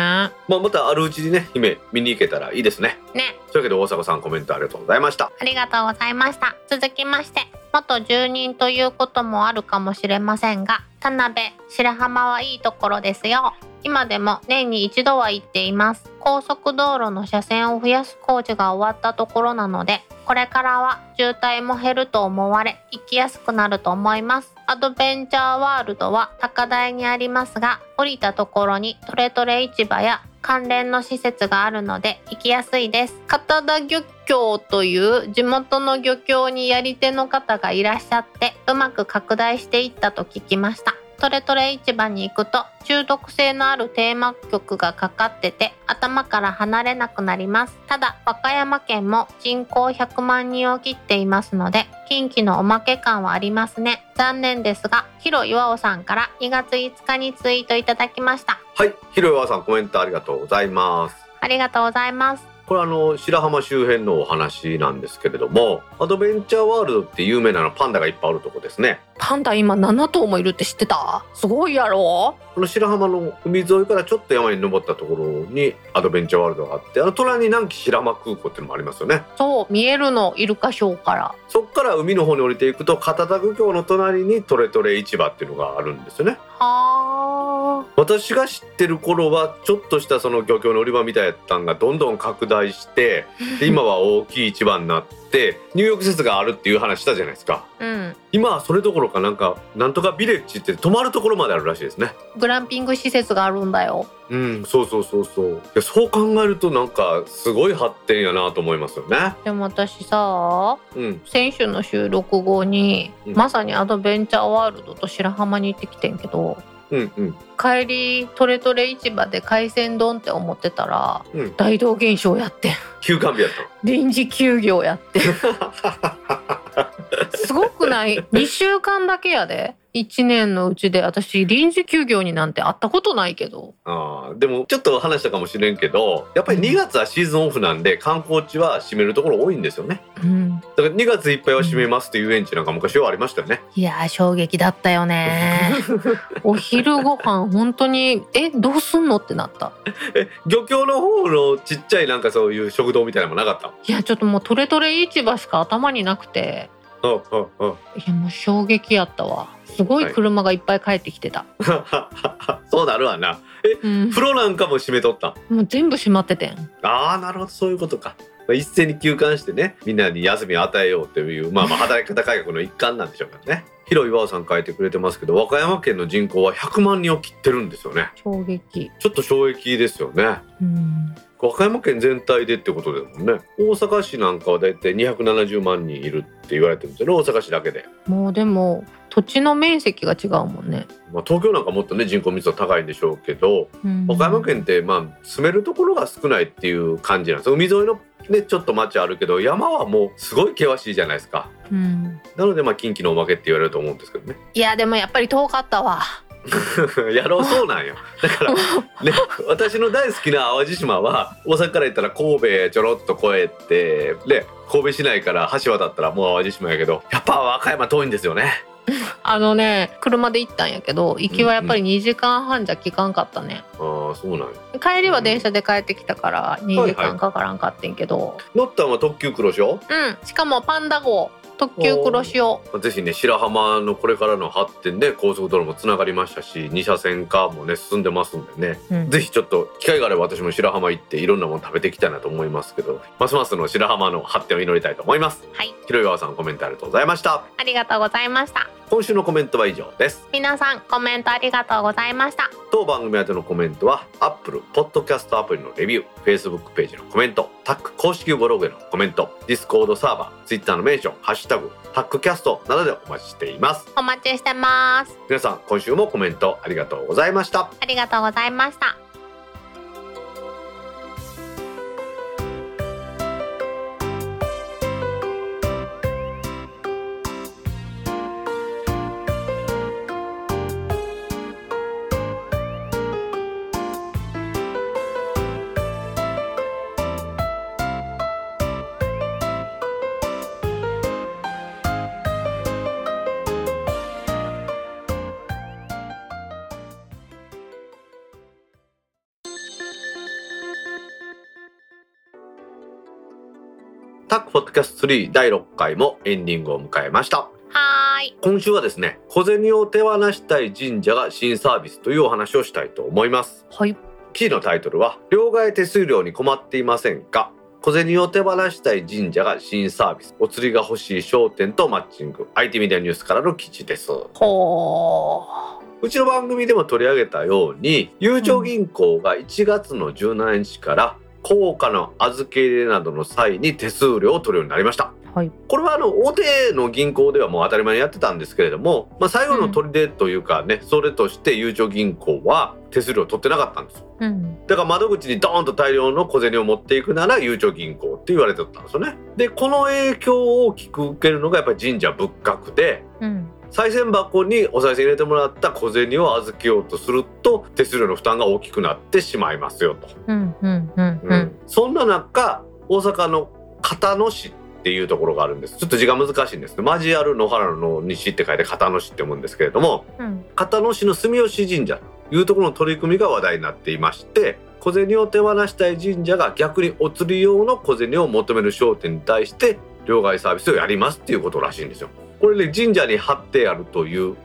まあ、またあるうちにね姫見に行けたらいいですねね。というわけで大阪さんコメントありがとうございましたありがとうございました。続きまして、元住人ということもあるかもしれませんが、田辺、白浜はいいところですよ。今でも年に一度は行っています。高速道路の車線を増やす工事が終わったところなので、これからは渋滞も減ると思われ、行きやすくなると思います。アドベンチャーワールドは高台にありますが、降りたところにトレトレ市場や関連の施設があるので行きやすいです。片田漁協という地元の漁協にやり手の方がいらっしゃってうまく拡大していったと聞きました。トレトレ市場に行くと中毒性のあるテーマ曲がかかってて頭から離れなくなります。ただ和歌山県も人口100万人を切っていますので近畿のおまけ感はありますね。残念ですが、ヒロ岩尾さんから2月5日にツイートいただきました。はいひろやさんコメントありがとうございますありがとうございます。これあの白浜周辺のお話なんですけれどもアドベンチャーワールドって有名なのはパンダがいっぱいあるとこですねパンダ今7頭もいるって知ってた？すごいやろ？この白浜の海沿いからちょっと山に登ったところにアドベンチャーワールドがあってあの隣に南紀白浜空港っていうのもありますよね。そう、見えるの、イルカショーから。そっから海の方に降りていくと片田漁協の隣にトレトレ市場っていうのがあるんですよね。は私が知ってる頃はちょっとしたその漁協の売り場みたいやったんがどんどん拡大してで 今は大きい市場になって入浴施設があるっていう話したじゃないですか。うん。今はそれどころかなんかなんとかビレッジって泊まるところまであるらしいですね。グランピング施設があるんだよ。うんそうそうそうそう。いやそう考えるとなんかすごい発展やなと思いますよね。でも私さうん。先週の収録後に、うん。まさにアドベンチャーワールドと白浜に行ってきてんけどうんうん。帰りトレトレ市場で海鮮丼って思ってたらうん。大道現象やってん。休館日やった。の臨時休業やってん。すごくない？2週間だけやで1年のうちで私臨時休業になんて会ったことないけど。あーでもちょっと話したかもしれんけどやっぱり2月はシーズンオフなんで観光地は閉めるところ多いんですよね。うん。だから2月いっぱいは閉めますっていう遊園地なんか昔はありましたよね。いやー衝撃だったよね。お昼ご飯本当にえどうすんのってなった。え漁協の方のちっちゃいなんかそういう食堂みたいなのもなかった？いやちょっともうトレトレ市場しか頭になくて。うんうんうんいやもう衝撃やったわすごい車がいっぱい帰ってきてた、そうなるわな。うん、風呂なんかも閉めとったもう全部閉まっててん。ああなるほどそういうことか。まあ一斉に休館してねみんなに休みを与えようっていうまあまあ働き方改革の一環なんでしょうからね。広岩尾さん書いてくれてますけど和歌山県の人口は100万人を切ってるんですよね。衝撃。ちょっと衝撃ですよね。うん。和歌山県全体でってことですもんね。大阪市なんかはだいたい270万人いるって言われてるんですよね大阪市だけで、もうでも土地の面積が違うもんね、まあ、東京なんかもっとね人口密度高いんでしょうけどうん。和歌山県ってまあ住めるところが少ないっていう感じなんです。海沿いのねちょっと町あるけど山はもうすごい険しいじゃないですか。うん。なのでまあ近畿のおまけって言われると思うんですけどね。いやでもやっぱり遠かったわ。やろうそうなんよ。だから ね私の大好きな淡路島は大阪から行ったら神戸ちょろっと越えてで神戸市内から橋渡ったらもう淡路島やけどやっぱ和歌山遠いんですよね あのね車で行ったんやけど行きはやっぱり2時間半じゃ効かんかったね、ああそうなんよ帰りは電車で帰ってきたから2時間かからんかってんけど、乗ったんは特急黒潮うん。しかもパンダ号特急黒潮。ぜひね白浜のこれからの発展で高速道路もつながりましたし2車線化もね進んでますんでね。うん。ぜひちょっと機会があれば私も白浜行っていろんなもの食べていきたいなと思いますけどますますの白浜の発展を祈りたいと思います。はい。広岩さんコメントありがとうございました。ありがとうございました。今週のコメントは以上です。皆さんコメントありがとうございました。当番組宛てのコメントは Apple Podcast アプリのレビュー Facebook ページのコメントタック公式ブログへのコメント Discord サーバー Twitter のメンションハッシュタグタックキャストなどでお待ちしています。お待ちしてます。皆さん今週もコメントありがとうございました。ありがとうございましたタックポッドキャスト3第6回もエンディングを迎えました。はーい。今週はですね小銭を手放したい神社が新サービスというお話をしたいと思います。はい。記事のタイトルは両替手数料に困っていませんか？小銭を手放したい神社が新サービスお釣りが欲しい商店とマッチング。IT メディアニュースからの記事です。ほうちの番組でも取り上げたようにゆうちょ銀行が1月の17日から硬貨の預け入れなどの際に手数料を取るようになりました。ーはい。これはあの大手の銀行ではもう当たり前にやってたんですけれども、まあ、最後の砦というかね、それとしてゆうちょ銀行は手数料を取ってなかったんです。ようん。だから窓口にドーンと大量の小銭を持っていくならゆうちょ銀行って言われてたんですよね。でこの影響を大きく受けるのがやっぱり神社仏閣でうん賽銭箱にお賽銭入れてもらった小銭を預けようとすると手数料の負担が大きくなってしまいますよと、そんな中大阪の片野市っていうところがあるんです。ちょっと字が難しいんです。ねマジアル野原の西って書いて片野市って読むんですけれどもうん。片野市の住吉神社というところの取り組みが話題になっていまして小銭を手放したい神社が逆にお釣り用の小銭を求める商店に対して両替サービスをやりますっていうことらしいんですよ。これね神社に貼ってあるという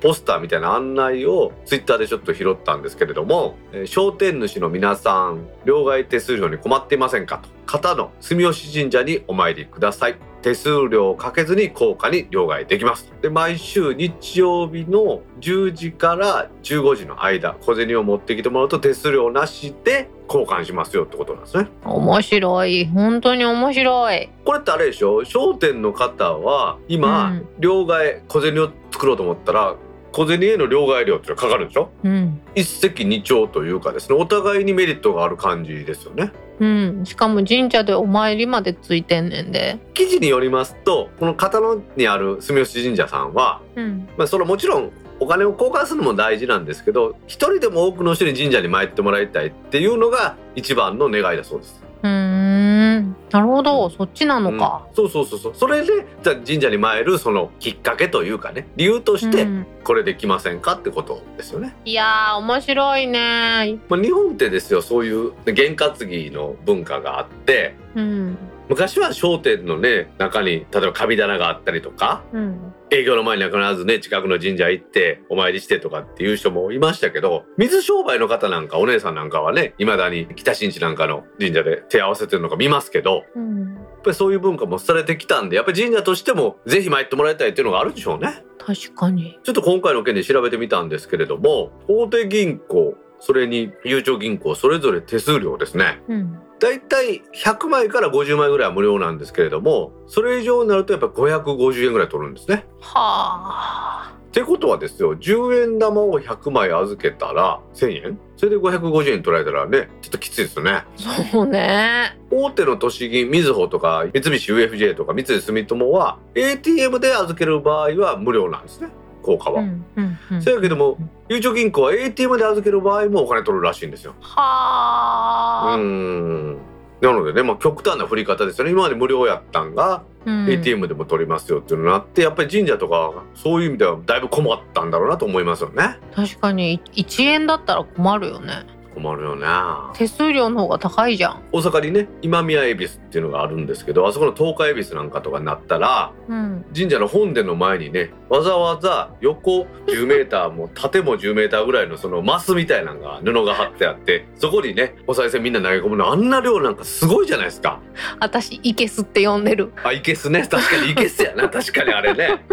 ポスターみたいな案内をツイッターでちょっと拾ったんですけれども、え、商店主の皆さん両替手数料に困っていませんかと。方の住吉神社にお参りください。手数料をかけずに高価に両替できます。で毎週日曜日の10時から15時の間小銭を持ってきてもらうと手数料なしで交換しますよってことなんですね。面白い。本当に面白い。これってあれでしょ？商店の方は今、うん、両替小銭を作ろうと思ったら小銭への両替料ってかかるでしょ、うん、一石二鳥というかですねお互いにメリットがある感じですよねうん、しかも神社でお参りまでついてんねんで。記事によりますとこの片野にある住吉神社さんは、うん、まあ、それもちろんお金を交換するのも大事なんですけど一人でも多くの人に神社に参ってもらいたいっていうのが一番の願いだそうです。うん。なるほど、そっちなのか、うん、そうそうそうそう。それでじゃ神社に参るそのきっかけというかね。理由としてこれできませんかってことですよね、いや面白いね、まあ、日本ってですよそういう験担ぎの文化があって、うん、昔は商店のね中に例えば神棚があったりとか、うん、営業の前には必ずね近くの神社行ってお参りしてとかっていう人もいましたけど水商売の方なんかお姉さんなんかはねいまだに北新地なんかの神社で手合わせてるのか見ますけど、うん、やっぱりそういう文化もされてきたんでやっぱり神社としてもぜひ参ってもらいたいっていうのがあるんでしょうね。確かに。ちょっと今回の件で調べてみたんですけれども大手銀行それにゆうちょ銀行それぞれ手数料ですね、うん、だいたい100枚から50枚ぐらいは無料なんですけれどもそれ以上になるとやっぱ550円ぐらい取るんですね。はあ。ってことはですよ10円玉を100枚預けたら1000円？それで550円取られたらねちょっときついですよねそうね大手の都市銀みずほとか三菱 UFJ とか三井住友は ATM で預ける場合は無料なんですね効果は。うんうんうん、そやけども、ゆうちょ銀行は ATM で預ける場合もお金取るらしいんですよ。はあ。うん。なのでね、まあ、極端な振り方ですよね今まで無料やったんが、うん、ATM でも取りますよっていうのになってやっぱり神社とかそういう意味ではだいぶ困ったんだろうなと思いますよね確かに1円だったら困るよね困るよね。手数料の方が高いじゃん。大阪にね今宮恵比寿っていうのがあるんですけどあそこの東海恵比寿なんかとかになったら、うん、神社の本殿の前にねわざわざ横10メーターも縦も10メーターぐらいのそのマスみたいなのが布が貼ってあってそこにねお賽銭みんな投げ込むのあんな量なんかすごいじゃないですか。私いけすって呼んでる。あいけすね。確かにいけすやな。確かにあれね。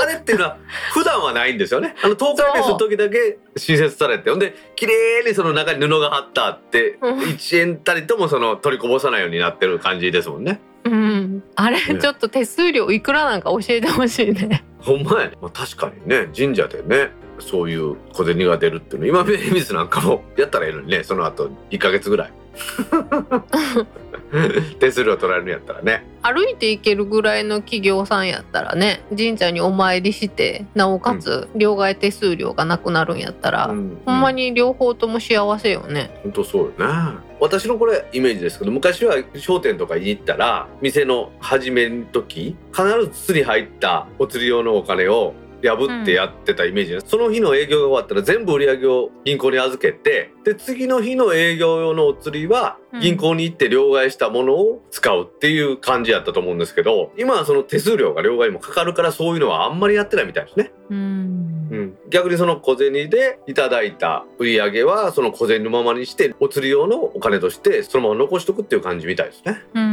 あれっていうのは普段はないんですよね。あの東海恵比寿の時だけ新設されてほんで綺麗にその中に布が貼ってあって1円たりともその取りこぼさないようになってる感じですもんね。うん、あれ、ね、ちょっと手数料いくらなんか教えてほしいね。ほんまやね、まあ、確かにね神社でねそういう小銭が出るっていうの今ベビスなんかもやったらいいのにねその後1か月ぐらい。手数料取られるんやったらね。歩いて行けるぐらいの企業さんやったらね神社にお参りしてなおかつ両替手数料がなくなるんやったら、うん、ほんまに両方とも幸せよね。本当そうよね私のこれイメージですけど昔は商店とかに行ったら店の始めの時必ず筒に入ったお釣り用のお金を破ってやってたイメージ、うん、その日の営業が終わったら全部売り上げを銀行に預けてで次の日の営業用のお釣りは銀行に行って両替したものを使うっていう感じやったと思うんですけど今はその手数料が両替にもかかるからそういうのはあんまりやってないみたいですね。うん。うん、逆にその小銭でいただいた売り上げはその小銭のままにしてお釣り用のお金としてそのまま残しとくっていう感じみたいですね。うん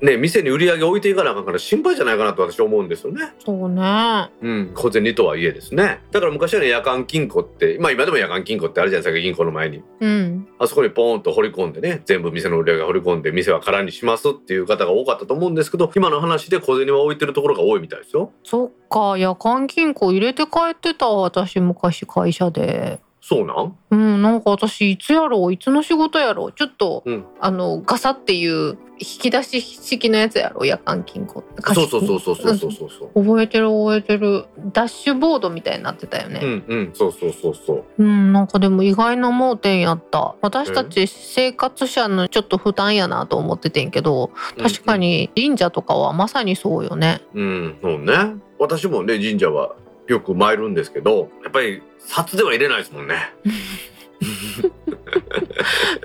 ね、店に売り上げ置いていかなあかんから心配じゃないかなと私は思うんですよね。そうね。うん、小銭とはいえですね。だから昔はね、夜間金庫って、まあ今でも夜間金庫ってあるじゃないですか、銀行の前に。うん。あそこにポーンと掘り込んでね、全部店の売り上げ掘り込んで、店は空にしますっていう方が多かったと思うんですけど、今の話で小銭は置いてるところが多いみたいですよ。そっか、夜間金庫入れて帰ってた私昔会社で。そうなん？うんなんか私いつやろういつの仕事やろうちょっと、うん、あのガサっていう引き出し式のやつやろ？夜間金庫。そうそうそうそうそうそうそう覚えてる覚えてる。ダッシュボードみたいになってたよね。うんうん。そうそうそうそう。うんなんかでも意外な盲点やった。私たち生活者のちょっと負担やなと思っててんけど確かに神社とかはまさにそうよね。うんそうね。私もね神社はよく参るんですけどやっぱり札では入れないですもんね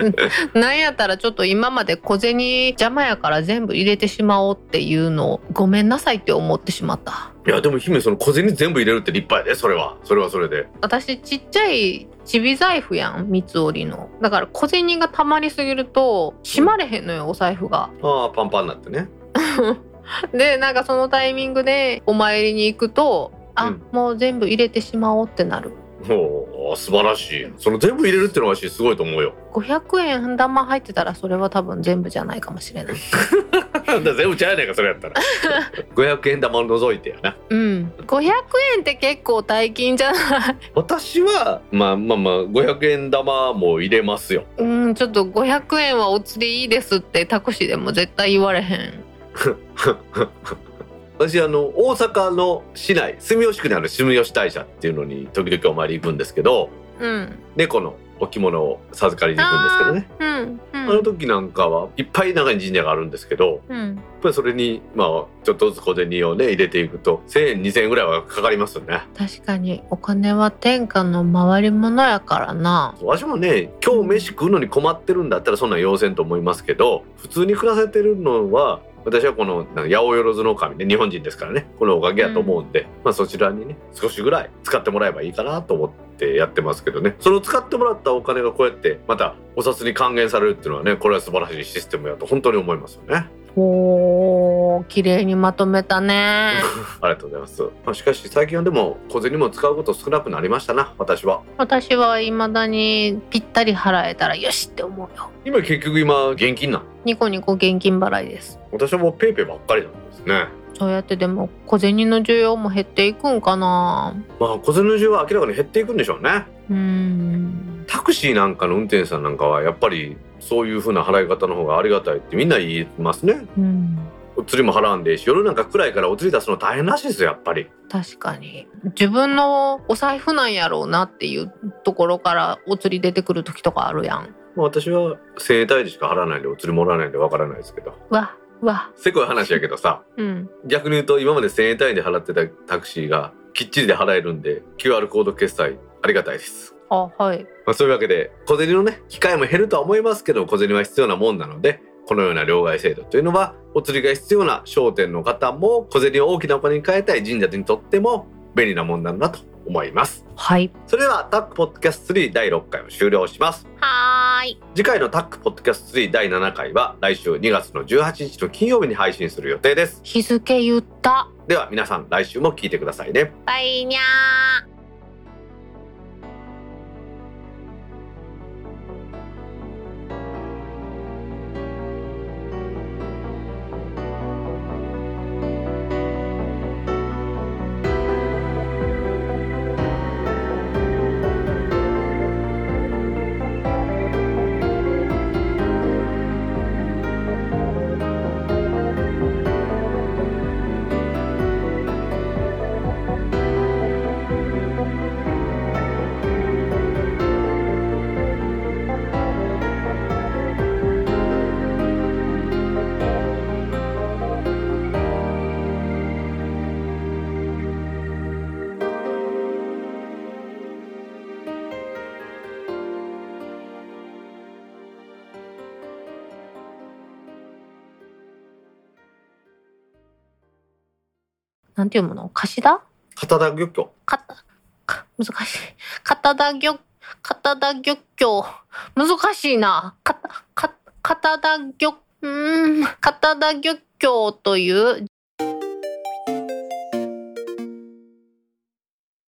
なんやったらちょっと今まで小銭邪魔やから全部入れてしまおうっていうのをごめんなさいって思ってしまった。いやでも姫その小銭全部入れるって立派やでそれは。それはそれで。私ちっちゃいちび財布やん三つ折りの。だから小銭がたまりすぎると閉まれへんのよお財布が。ああパンパンになってね。でなんかそのタイミングでお参りに行くとあ、うん。もう全部入れてしまおうってなるおお素晴らしい。その全部入れるってのは私すごいと思うよ。500円玉入ってたらそれは多分全部じゃないかもしれない。全部ちゃうやないかそれやったら。500円玉を除いてやな。うん。500円って結構大金じゃない？私はまあまあまあ500円玉も入れますよ。うんちょっと500円はお釣りいいですってタクシーでも絶対言われへん 私あの大阪の市内住吉区にある住吉大社っていうのに時々お参り行くんですけどうん。猫の置物を授かりに行くんですけどね。うんうん。あの時なんかはいっぱい中に神社があるんですけどやっうんぱりそれにまあちょっとずつ小銭をね入れていくと1,000円2,000円ぐらいはかかりますよね。確かに。お金は天下の回り物やからな。私もね今日飯食うのに困ってるんだったらそんなん要せんと思いますけど普通に暮らせてるのは私はこの八百万の神ね日本人ですからねこのおかげやと思うんで、まあそちらにね少しぐらい使ってもらえばいいかなと思ってやってますけどねその使ってもらったお金がこうやってまたお札に還元されるっていうのはねこれは素晴らしいシステムやと本当に思いますよね。おー綺麗にまとめたね ありがとうございます。まあ、しかし最近はでも小銭も使うこと少なくなりましたな私は。私は未だにぴったり払えたらよしって思うよ今結局今現金なん？ニコニコ現金払いです私はもうペイペイばっかりなんですね。そうやってでも小銭の需要も減っていくんかなまあ小銭の需要は明らかに減っていくんでしょうね。うーんタクシーなんかの運転手さんなんかはやっぱりそういう風な払い方の方がありがたいってみんな言いますね。うんお釣りも払わんでいいし夜なんか暗いからお釣り出すの大変らしいですよやっぱり。確かに自分のお財布なんやろうなっていうところからお釣り出てくる時とかあるやんまあ、私は1000円単位でしか払わないんでお釣りもらわないんでわからないですけど。わわ。せこい話やけどさうん。逆に言うと今まで1000円単位で払ってたタクシーがきっちりで払えるんで QR コード決済ありがたいです。あはい。まあ、そういうわけで小銭のね機会も減るとは思いますけど小銭は必要なもんなのでこのような両替制度というのはお釣りが必要な商店の方も小銭を大きなお金に変えたい神社にとっても便利なもんなんだと思います。はい。それではタックポッドキャスト3第6回を終了します。はーい。次回のタックポッドキャスト3第7回は来週2月の18日の金曜日に配信する予定です。日付言った。では皆さん来週も聞いてくださいね。バイニャーなんていうもの？貸しだ？片田漁協かか難しい。片田漁、片田漁協。難しいな。か、か、片田漁、うーん、片田漁協という